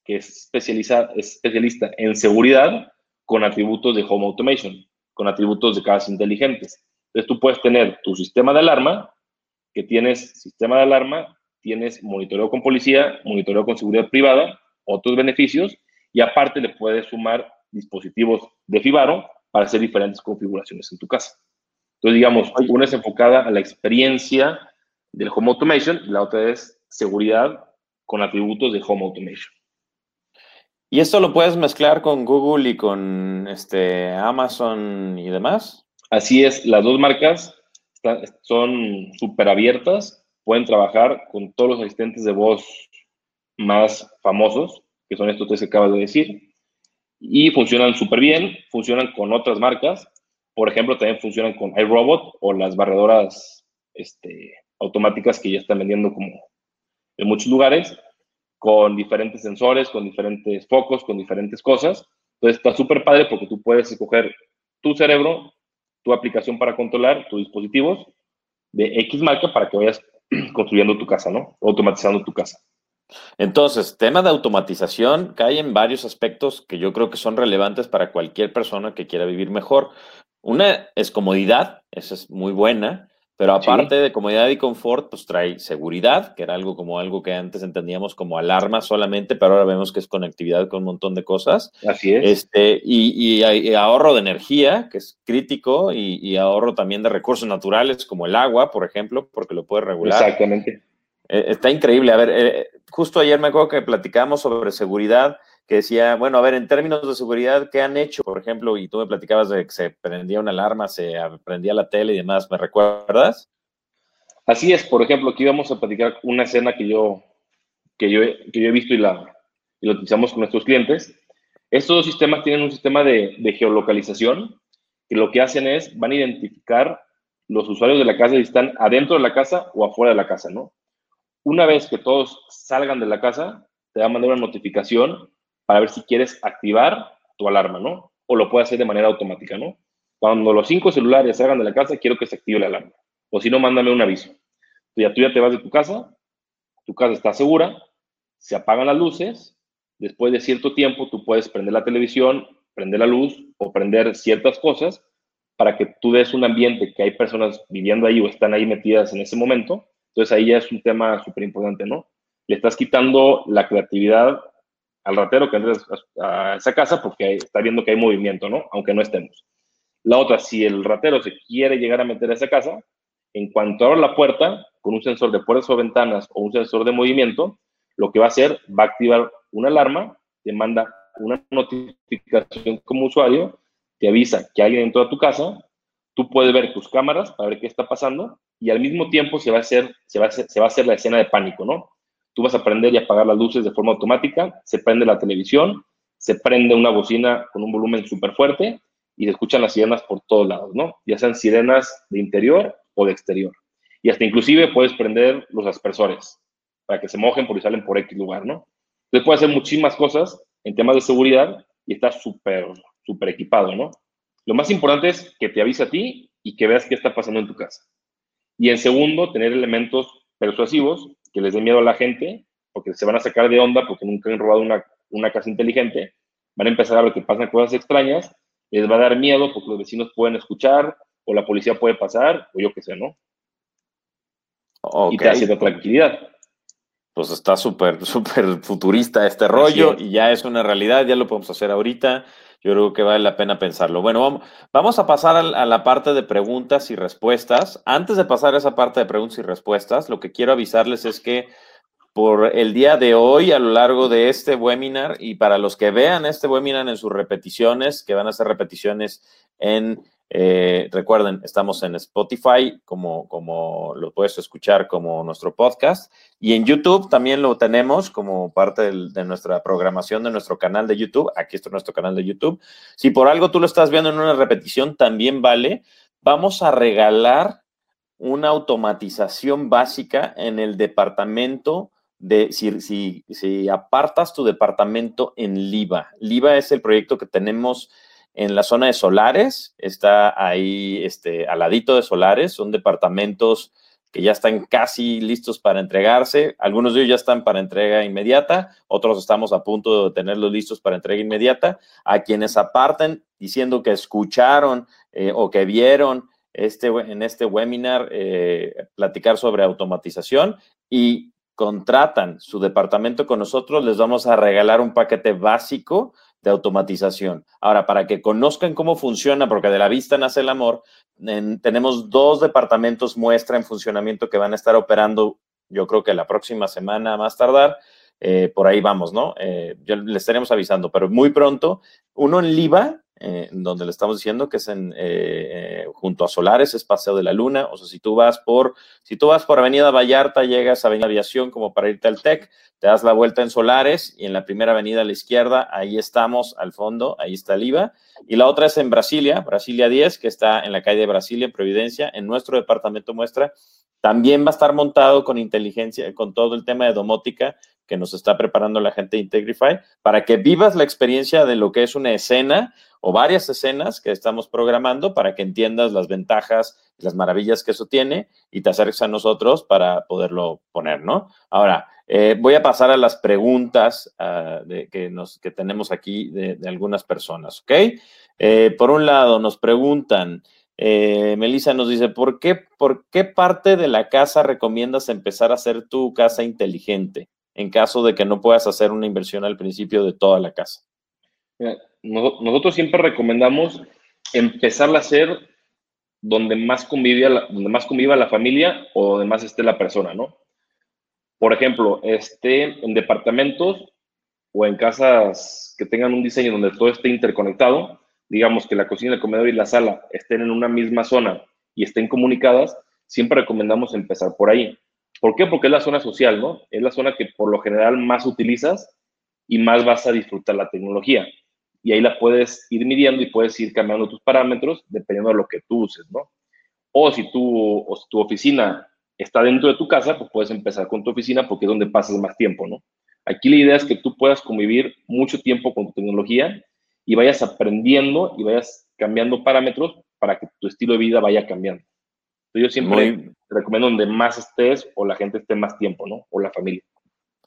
que es, especializa, es especialista en seguridad con atributos de home automation, con atributos de casas inteligentes. Entonces tú puedes tener tu sistema de alarma, que tienes sistema de alarma, tienes monitoreo con policía, monitoreo con seguridad privada, otros beneficios, y aparte le puedes sumar dispositivos de Fibaro para hacer diferentes configuraciones en tu casa. Entonces, digamos, una es enfocada a la experiencia del Home Automation la otra es seguridad con atributos de Home Automation. ¿Y esto lo puedes mezclar con Google y con este, Amazon y demás? Así es, las dos marcas son súper abiertas, pueden trabajar con todos los asistentes de voz más famosos, que son estos tres que acabas de decir, y funcionan súper bien, funcionan con otras marcas, por ejemplo, también funcionan con iRobot o las barredoras este, automáticas que ya están vendiendo como en muchos lugares, con diferentes sensores, con diferentes focos, con diferentes cosas. Entonces está súper padre porque tú puedes escoger tu cerebro, tu aplicación para controlar tus dispositivos de X marca para que vayas construyendo tu casa, ¿no? Automatizando tu casa. Entonces, tema de automatización cae en varios aspectos que yo creo que son relevantes para cualquier persona que quiera vivir mejor. Una es comodidad, esa es muy buena, Pero aparte de comodidad y confort, pues trae seguridad, que era algo como algo que antes entendíamos como alarma solamente, pero ahora vemos que es conectividad con un montón de cosas. Así es. Este, y, y, ahorro de energía, que es crítico, y, ahorro también de recursos naturales, como el agua, por ejemplo, porque lo puede regular. Exactamente. Eh, está increíble. A ver, eh, justo ayer me acuerdo que platicamos sobre seguridad que decía, bueno, a ver, en términos de seguridad, ¿qué han hecho? Por ejemplo, y tú me platicabas de que se prendía una alarma, se prendía la tele y demás, ¿me recuerdas? Así es, por ejemplo, aquí vamos a platicar una escena que yo, que yo, que yo he visto y la, y lo utilizamos con nuestros clientes. Estos dos sistemas tienen un sistema de, de geolocalización que lo que hacen es, van a identificar los usuarios de la casa si están adentro de la casa o afuera de la casa, ¿no? Una vez que todos salgan de la casa, te va a mandar una notificación para ver si quieres activar tu alarma, ¿no? O lo puedes hacer de manera automática, ¿no? Cuando los cinco celulares salgan de la casa, quiero que se active la alarma. O si no, mándame un aviso. Tú ya, tú ya te vas de tu casa, tu casa está segura, se apagan las luces, después de cierto tiempo tú puedes prender la televisión, prender la luz o prender ciertas cosas para que tú des un ambiente que hay personas viviendo ahí o están ahí metidas en ese momento. Entonces ahí ya es un tema súper importante, ¿no? Le estás quitando la creatividad al ratero que entres a esa casa porque está viendo que hay movimiento, ¿no? Aunque no estemos. La otra, si el ratero se quiere llegar a meter a esa casa, en cuanto abra la puerta, con un sensor de puertas o ventanas o un sensor de movimiento, lo que va a hacer, va a activar una alarma, te manda una notificación como usuario, te avisa que alguien entró a tu casa, tú puedes ver tus cámaras para ver qué está pasando y al mismo tiempo se va a hacer, se va a hacer, se va a hacer la escena de pánico, ¿no? Tú vas a prender y apagar las luces de forma automática, se prende la televisión, se prende una bocina con un volumen súper fuerte y se escuchan las sirenas por todos lados, ¿no? Ya sean sirenas de interior o de exterior. Y hasta inclusive puedes prender los aspersores para que se mojen por y salen por X lugar, ¿no? Entonces puede hacer muchísimas cosas en temas de seguridad y está súper, súper equipado, ¿no? Lo más importante es que te avise a ti y que veas qué está pasando en tu casa. Y en segundo, tener elementos persuasivos que les dé miedo a la gente, porque se van a sacar de onda porque nunca han robado una, una casa inteligente, van a empezar a ver que pasan cosas extrañas, les va a dar miedo porque los vecinos pueden escuchar, o la policía puede pasar, o yo qué sé, ¿no? Y te hace tranquilidad. Pues está súper, súper futurista este rollo y ya es una realidad, ya lo podemos hacer ahorita. Yo creo que vale la pena pensarlo. Bueno, vamos, a pasar a la parte de preguntas y respuestas. Antes de pasar a esa parte de preguntas y respuestas, lo que quiero avisarles es que por el día de hoy, a lo largo de este webinar, y para los que vean este webinar en sus repeticiones, que van a ser repeticiones en eh, recuerden, estamos en Spotify, como, como lo puedes escuchar como nuestro podcast, y en YouTube también lo tenemos como parte de nuestra programación de nuestro canal de YouTube. Aquí está nuestro canal de YouTube. Si por algo tú lo estás viendo en una repetición, también vale. Vamos a regalar una automatización básica en el departamento de, si, si, apartas tu departamento en Liva. Liva es el proyecto que tenemos en la zona de Solares, está ahí este, al ladito de Solares, son departamentos que ya están casi listos para entregarse. Algunos de ellos ya están para entrega inmediata, otros estamos a punto de tenerlos listos para entrega inmediata. A quienes aparten diciendo que escucharon eh, o que vieron este, en este webinar eh, platicar sobre automatización y contratan su departamento con nosotros, les vamos a regalar un paquete básico de automatización. Ahora, para que conozcan cómo funciona, porque de la vista nace el amor, tenemos dos departamentos muestra en funcionamiento que van a estar operando, yo creo que la próxima semana más tardar. Eh, por ahí vamos, ¿no? Eh, yo les estaremos avisando, pero muy pronto, uno en Liva, eh, donde le estamos diciendo que es en, eh, junto a Solares, es Paseo de la Luna. O sea, si tú vas por, si tú vas por Avenida Vallarta, llegas a Avenida Aviación como para irte al TEC, te das la vuelta en Solares y en la primera avenida a la izquierda, ahí estamos al fondo, ahí está el IVA. Y la otra es en Brasilia, Brasilia 10, que está en la calle de Brasilia, en Providencia, en nuestro departamento muestra. También va a estar montado con inteligencia, con todo el tema de domótica que nos está preparando la gente de Integrify, para que vivas la experiencia de lo que es una escena o varias escenas que estamos programando para que entiendas las ventajas y las maravillas que eso tiene y te acerques a nosotros para poderlo poner, ¿no? Ahora, eh, voy a pasar a las preguntas ah, que, nos, que tenemos aquí de, algunas personas, ¿ok? Eh, por un lado, nos preguntan, Eh, Melissa nos dice, ¿por qué, ¿por qué parte de la casa recomiendas empezar a hacer tu casa inteligente en caso de que no puedas hacer una inversión al principio de toda la casa? Nosotros siempre recomendamos empezar a hacer donde más, convive la, donde más conviva la familia o donde más esté la persona, ¿no? Por ejemplo, esté en departamentos o en casas que tengan un diseño donde todo esté interconectado, digamos que la cocina, el comedor y la sala estén en una misma zona y estén comunicadas, siempre recomendamos empezar por ahí. ¿Por qué? Porque es la zona social, ¿no? Es la zona que por lo general más utilizas y más vas a disfrutar la tecnología. Y ahí la puedes ir midiendo y puedes ir cambiando tus parámetros dependiendo de lo que tú uses, ¿no? O si tu, o si tu oficina está dentro de tu casa, pues puedes empezar con tu oficina porque es donde pasas más tiempo, ¿no? Aquí la idea es que tú puedas convivir mucho tiempo con tu tecnología y vayas aprendiendo y vayas cambiando parámetros para que tu estilo de vida vaya cambiando. Entonces yo siempre recomiendo donde más estés o la gente esté más tiempo, ¿no? O la familia.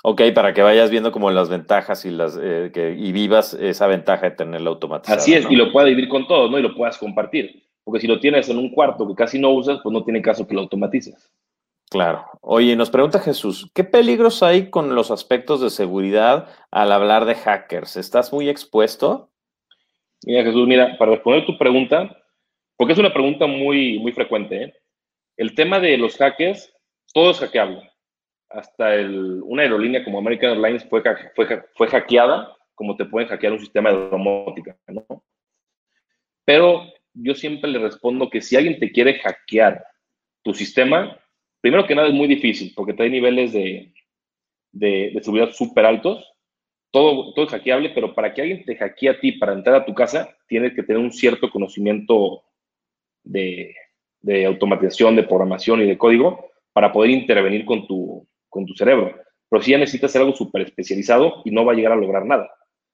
Ok, para que vayas viendo como las ventajas y las eh, que, y vivas esa ventaja de tenerla automatizada. Así es, y lo puedas vivir con todos, ¿no? Y lo puedas compartir. Porque si lo tienes en un cuarto que casi no usas, pues no tiene caso que lo automatices. Claro. Oye, nos pregunta Jesús, ¿qué peligros hay con los aspectos de seguridad al hablar de hackers? ¿Estás muy expuesto? Mira, Jesús, mira, para responder tu pregunta, porque es una pregunta muy, muy frecuente, ¿eh? el tema de los hackers, todo es hackeable. Hasta el, una aerolínea como American Airlines fue, fue, fue hackeada, como te pueden hackear un sistema de domótica, ¿no? Pero yo siempre le respondo que si alguien te quiere hackear tu sistema, primero que nada es muy difícil, porque trae niveles de, de, de seguridad súper altos todo, todo es hackeable, pero para que alguien te hackee a ti para entrar a tu casa, tienes que tener un cierto conocimiento de, de automatización, de programación y de código para poder intervenir con tu, con tu cerebro. Pero si ya necesitas hacer algo súper especializado y no va a llegar a lograr nada.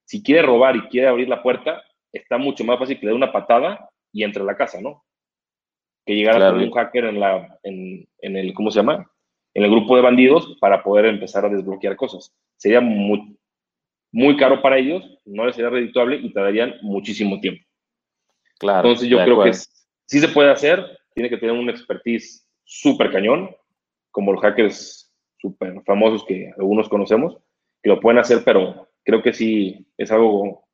Si quiere robar y quiere abrir la puerta, está mucho más fácil que le dé una patada y entre a la casa, ¿no? Que llegar a tener un hacker en, la, en, en, el, ¿cómo se llama? En el grupo de bandidos para poder empezar a desbloquear cosas. Sería muy, muy caro para ellos, no les sería redituable y tardarían muchísimo tiempo. Claro. Entonces yo creo que sí se puede hacer, tiene que tener un expertise súper cañón, como los hackers súper famosos que algunos conocemos, que lo pueden hacer, pero creo que sí es algo,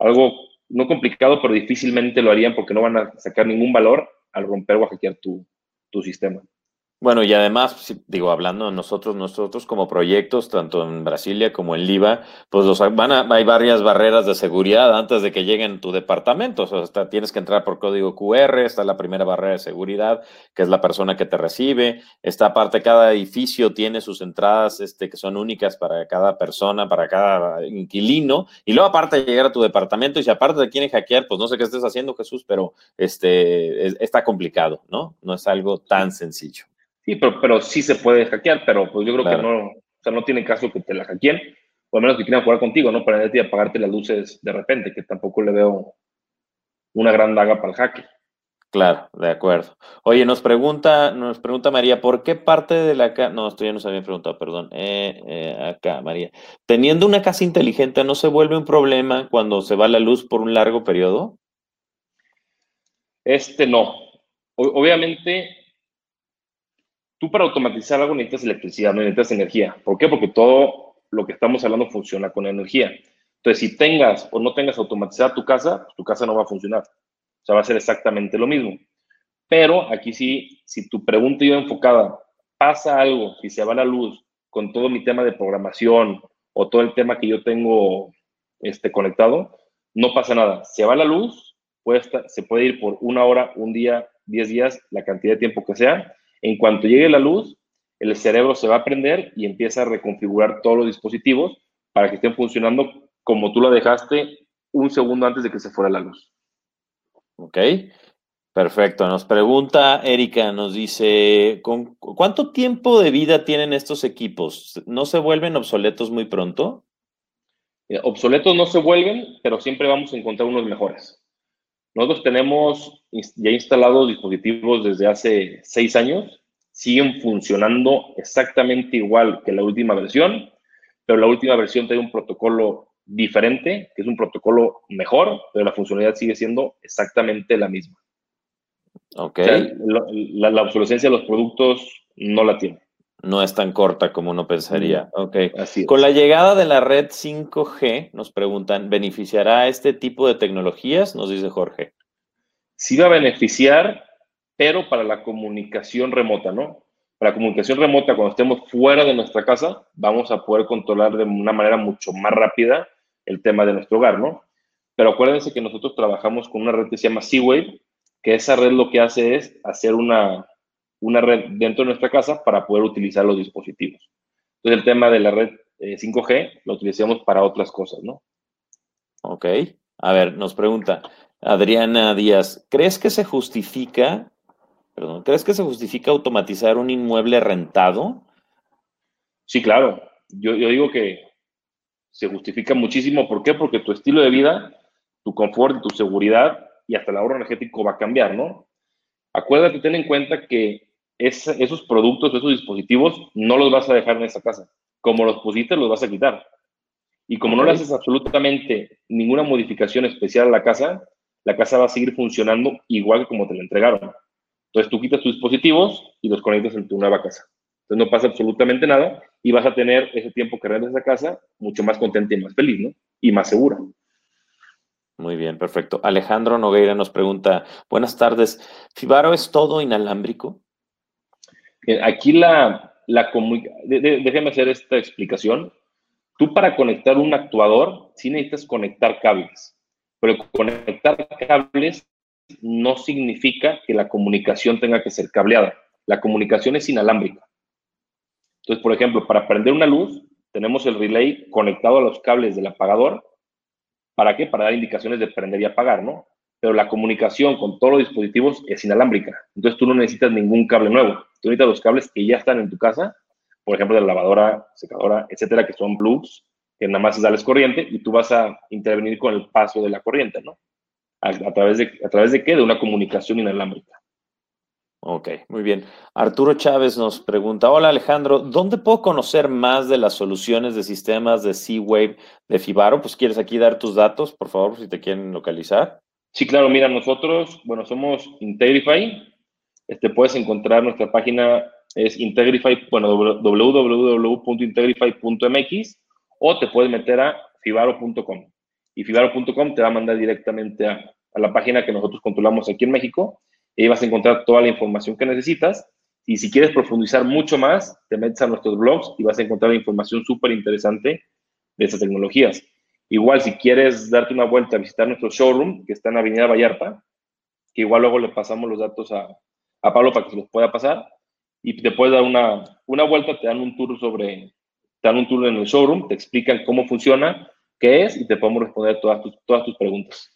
algo no complicado, pero difícilmente lo harían porque no van a sacar ningún valor al romper o hackear tu, tu sistema. Bueno, y además, digo, hablando de nosotros, nosotros como proyectos, tanto en Brasilia como en Liva, pues los, van a, hay varias barreras de seguridad antes de que lleguen a tu departamento. O sea, tienes que entrar por código QR, está la primera barrera de seguridad, que es la persona que te recibe. Esta parte, cada edificio tiene sus entradas este, que son únicas para cada persona, para cada inquilino. Y luego, aparte de llegar a tu departamento, y si aparte te quieren hackear, pues no sé qué estés haciendo, Jesús, pero este, está complicado, ¿no? No es algo tan sencillo. Sí, pero, pero sí se puede hackear, pero pues yo creo que no, o sea, no tiene caso que te la hackeen, o al menos que quieran jugar contigo, ¿no? Para a apagarte las luces de repente, que tampoco le veo una gran daga para el hacker. Claro, de acuerdo. Oye, nos pregunta, nos pregunta María, ¿por qué parte de la casa, no, esto ya nos había preguntado, perdón, eh, eh, acá, María, teniendo una casa inteligente, ¿no se vuelve un problema cuando se va la luz por un largo periodo? Este no. obviamente, tú para automatizar algo necesitas electricidad, no necesitas energía. ¿Por qué? Porque todo lo que estamos hablando funciona con energía. Entonces, si tengas o no tengas automatizada tu casa, pues tu casa no va a funcionar. O sea, va a ser exactamente lo mismo. Pero aquí sí, si tu pregunta iba enfocada, pasa algo, si se va la luz con todo mi tema de programación o todo el tema que yo tengo este, conectado, no pasa nada. Se va la luz, puede se puede ir por una hora, un día, diez días, la cantidad de tiempo que sea, en cuanto llegue la luz, el cerebro se va a prender y empieza a reconfigurar todos los dispositivos para que estén funcionando como tú la dejaste un segundo antes de que se fuera la luz. Ok, perfecto. Nos pregunta Erika, nos dice, ¿con ¿cuánto tiempo de vida tienen estos equipos? ¿No se vuelven obsoletos muy pronto? obsoletos no se vuelven, pero siempre vamos a encontrar unos mejores. Nosotros tenemos ya instalados dispositivos desde hace seis años, siguen funcionando exactamente igual que la última versión, pero la última versión tiene un protocolo diferente, que es un protocolo mejor, pero la funcionalidad sigue siendo exactamente la misma. Ok. la, obsolescencia de los productos no la tiene. No es tan corta como uno pensaría. Ok. Así Con la llegada de la red 5G, nos preguntan, ¿beneficiará este tipo de tecnologías? Nos dice Jorge. Sí va a beneficiar, pero para la comunicación remota, ¿no? Para la comunicación remota, cuando estemos fuera de nuestra casa, vamos a poder controlar de una manera mucho más rápida el tema de nuestro hogar, ¿no? Pero acuérdense que nosotros trabajamos con una red que se llama Seawave, que esa red lo que hace es hacer una, una red dentro de nuestra casa para poder utilizar los dispositivos. Entonces, el tema de la red 5G eh, lo utilizamos para otras cosas, ¿no? Ok. A ver, nos pregunta Adriana Díaz, ¿crees que se justifica, perdón, ¿crees que se justifica automatizar un inmueble rentado? Sí, claro. Yo, yo digo que se justifica muchísimo. ¿Por qué? Porque tu estilo de vida, tu confort, tu seguridad y hasta el ahorro energético va a cambiar, ¿no? Acuérdate, ten en cuenta que esos productos, esos dispositivos, no los vas a dejar en esa casa. Como los pusiste, los vas a quitar. Y como no le haces absolutamente ninguna modificación especial a la casa, la casa va a seguir funcionando igual que como te la entregaron. Entonces tú quitas tus dispositivos y los conectas en tu nueva casa. Entonces no pasa absolutamente nada y vas a tener ese tiempo que rentas esa casa mucho más contenta y más feliz, ¿no? Y más segura. Muy bien, perfecto. Alejandro Nogueira nos pregunta, buenas tardes, ¿Fibaro es todo inalámbrico? Aquí la, la déjeme hacer esta explicación. Tú para conectar un actuador, sí necesitas conectar cables, pero conectar cables no significa que la comunicación tenga que ser cableada. La comunicación es inalámbrica. Entonces, por ejemplo, para prender una luz, tenemos el relay conectado a los cables del apagador. ¿Para qué? Para dar indicaciones de prender y apagar, ¿no? Pero la comunicación con todos los dispositivos es inalámbrica. Entonces, tú no necesitas ningún cable nuevo. Tú necesitas los cables que ya están en tu casa, por ejemplo, de la lavadora, secadora, etcétera, que son plugs, que nada más es corriente y tú vas a intervenir con el paso de la corriente, ¿no? ¿A, a través, de, ¿A través de qué? De una comunicación inalámbrica. Ok, muy bien. Arturo Chávez nos pregunta, hola Alejandro, ¿dónde puedo conocer más de las soluciones de sistemas de C-Wave de Fibaro? Pues quieres aquí dar tus datos, por favor, si te quieren localizar. Sí, claro, mira, nosotros, bueno, somos Integrify. Este, puedes encontrar nuestra página, es Integrify, bueno, www.integrify.mx o te puedes meter a fibaro.com. Y fibaro.com te va a mandar directamente a, la página que nosotros controlamos aquí en México ahí vas a encontrar toda la información que necesitas. Y si quieres profundizar mucho más, te metes a nuestros blogs y vas a encontrar información súper interesante de esas tecnologías. Igual, si quieres darte una vuelta a visitar nuestro showroom, que está en Avenida Vallarta, que igual luego le pasamos los datos a, a Pablo para que se los pueda pasar, y te puedes dar una, una vuelta, te dan un tour sobre, te dan un tour en el showroom, te explican cómo funciona, qué es, y te podemos responder todas tus, todas tus preguntas.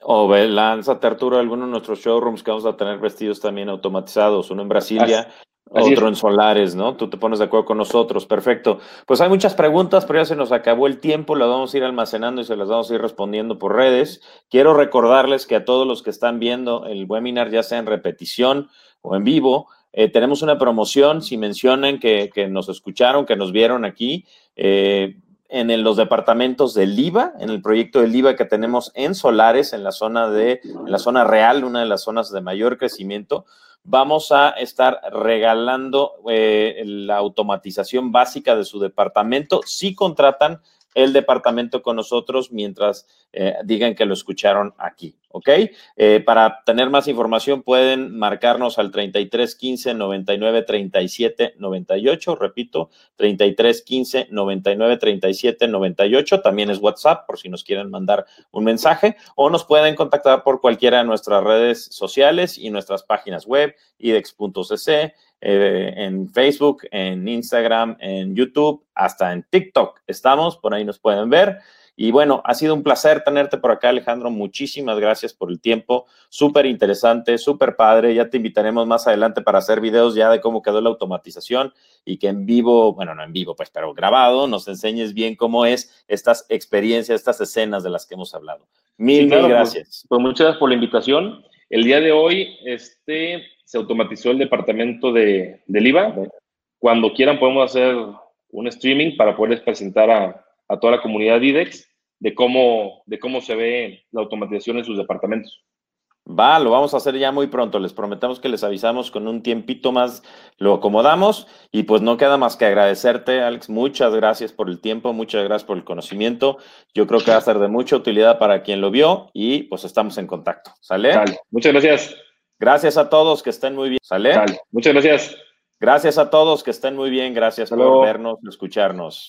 O ve, lánzate Arturo alguno de nuestros showrooms que vamos a tener vestidos también automatizados, uno en Brasilia, otro en Solares, ¿no? Tú te pones de acuerdo con nosotros, perfecto. Pues hay muchas preguntas, pero ya se nos acabó el tiempo, las vamos a ir almacenando y se las vamos a ir respondiendo por redes. Quiero recordarles que a todos los que están viendo el webinar, ya sea en repetición o en vivo, eh, tenemos una promoción, si mencionan que, que, nos escucharon, que nos vieron aquí, eh, en los departamentos del IVA, en el proyecto del IVA que tenemos en Solares, en la zona de, en la zona real, una de las zonas de mayor crecimiento, vamos a estar regalando eh, la automatización básica de su departamento. Si contratan el departamento con nosotros mientras eh, digan que lo escucharon aquí, ¿ok? Eh, para tener más información pueden marcarnos al 33 15 99 37 98, repito, 33 15 99 37 98, también es WhatsApp por si nos quieren mandar un mensaje. O nos pueden contactar por cualquiera de nuestras redes sociales y nuestras páginas web, idex.cc, eh, en Facebook, en Instagram, en YouTube, hasta en TikTok. Estamos, por ahí nos pueden ver. Y bueno, ha sido un placer tenerte por acá, Alejandro. Muchísimas gracias por el tiempo. Súper interesante, súper padre. Ya te invitaremos más adelante para hacer videos ya de cómo quedó la automatización y que en vivo, bueno, no en vivo, pues, pero grabado, nos enseñes bien cómo es estas experiencias, estas escenas de las que hemos hablado. Mil, mil pues, gracias. Pues, muchas gracias por la invitación. El día de hoy, este, se automatizó el departamento de, del IVA. Cuando quieran podemos hacer un streaming para poderles presentar a, a toda la comunidad IDEX de cómo, de cómo se ve la automatización en sus departamentos. Va, lo vamos a hacer ya muy pronto. Les prometemos que les avisamos con un tiempito más, lo acomodamos y pues no queda más que agradecerte, Alex. Muchas gracias por el tiempo, muchas gracias por el conocimiento. Yo creo que va a ser de mucha utilidad para quien lo vio y pues estamos en contacto. ¿Sale? Muchas gracias. Gracias a todos, que estén muy bien. ¿Sale? Muchas gracias. Gracias a todos, que estén muy bien. Gracias por vernos, escucharnos.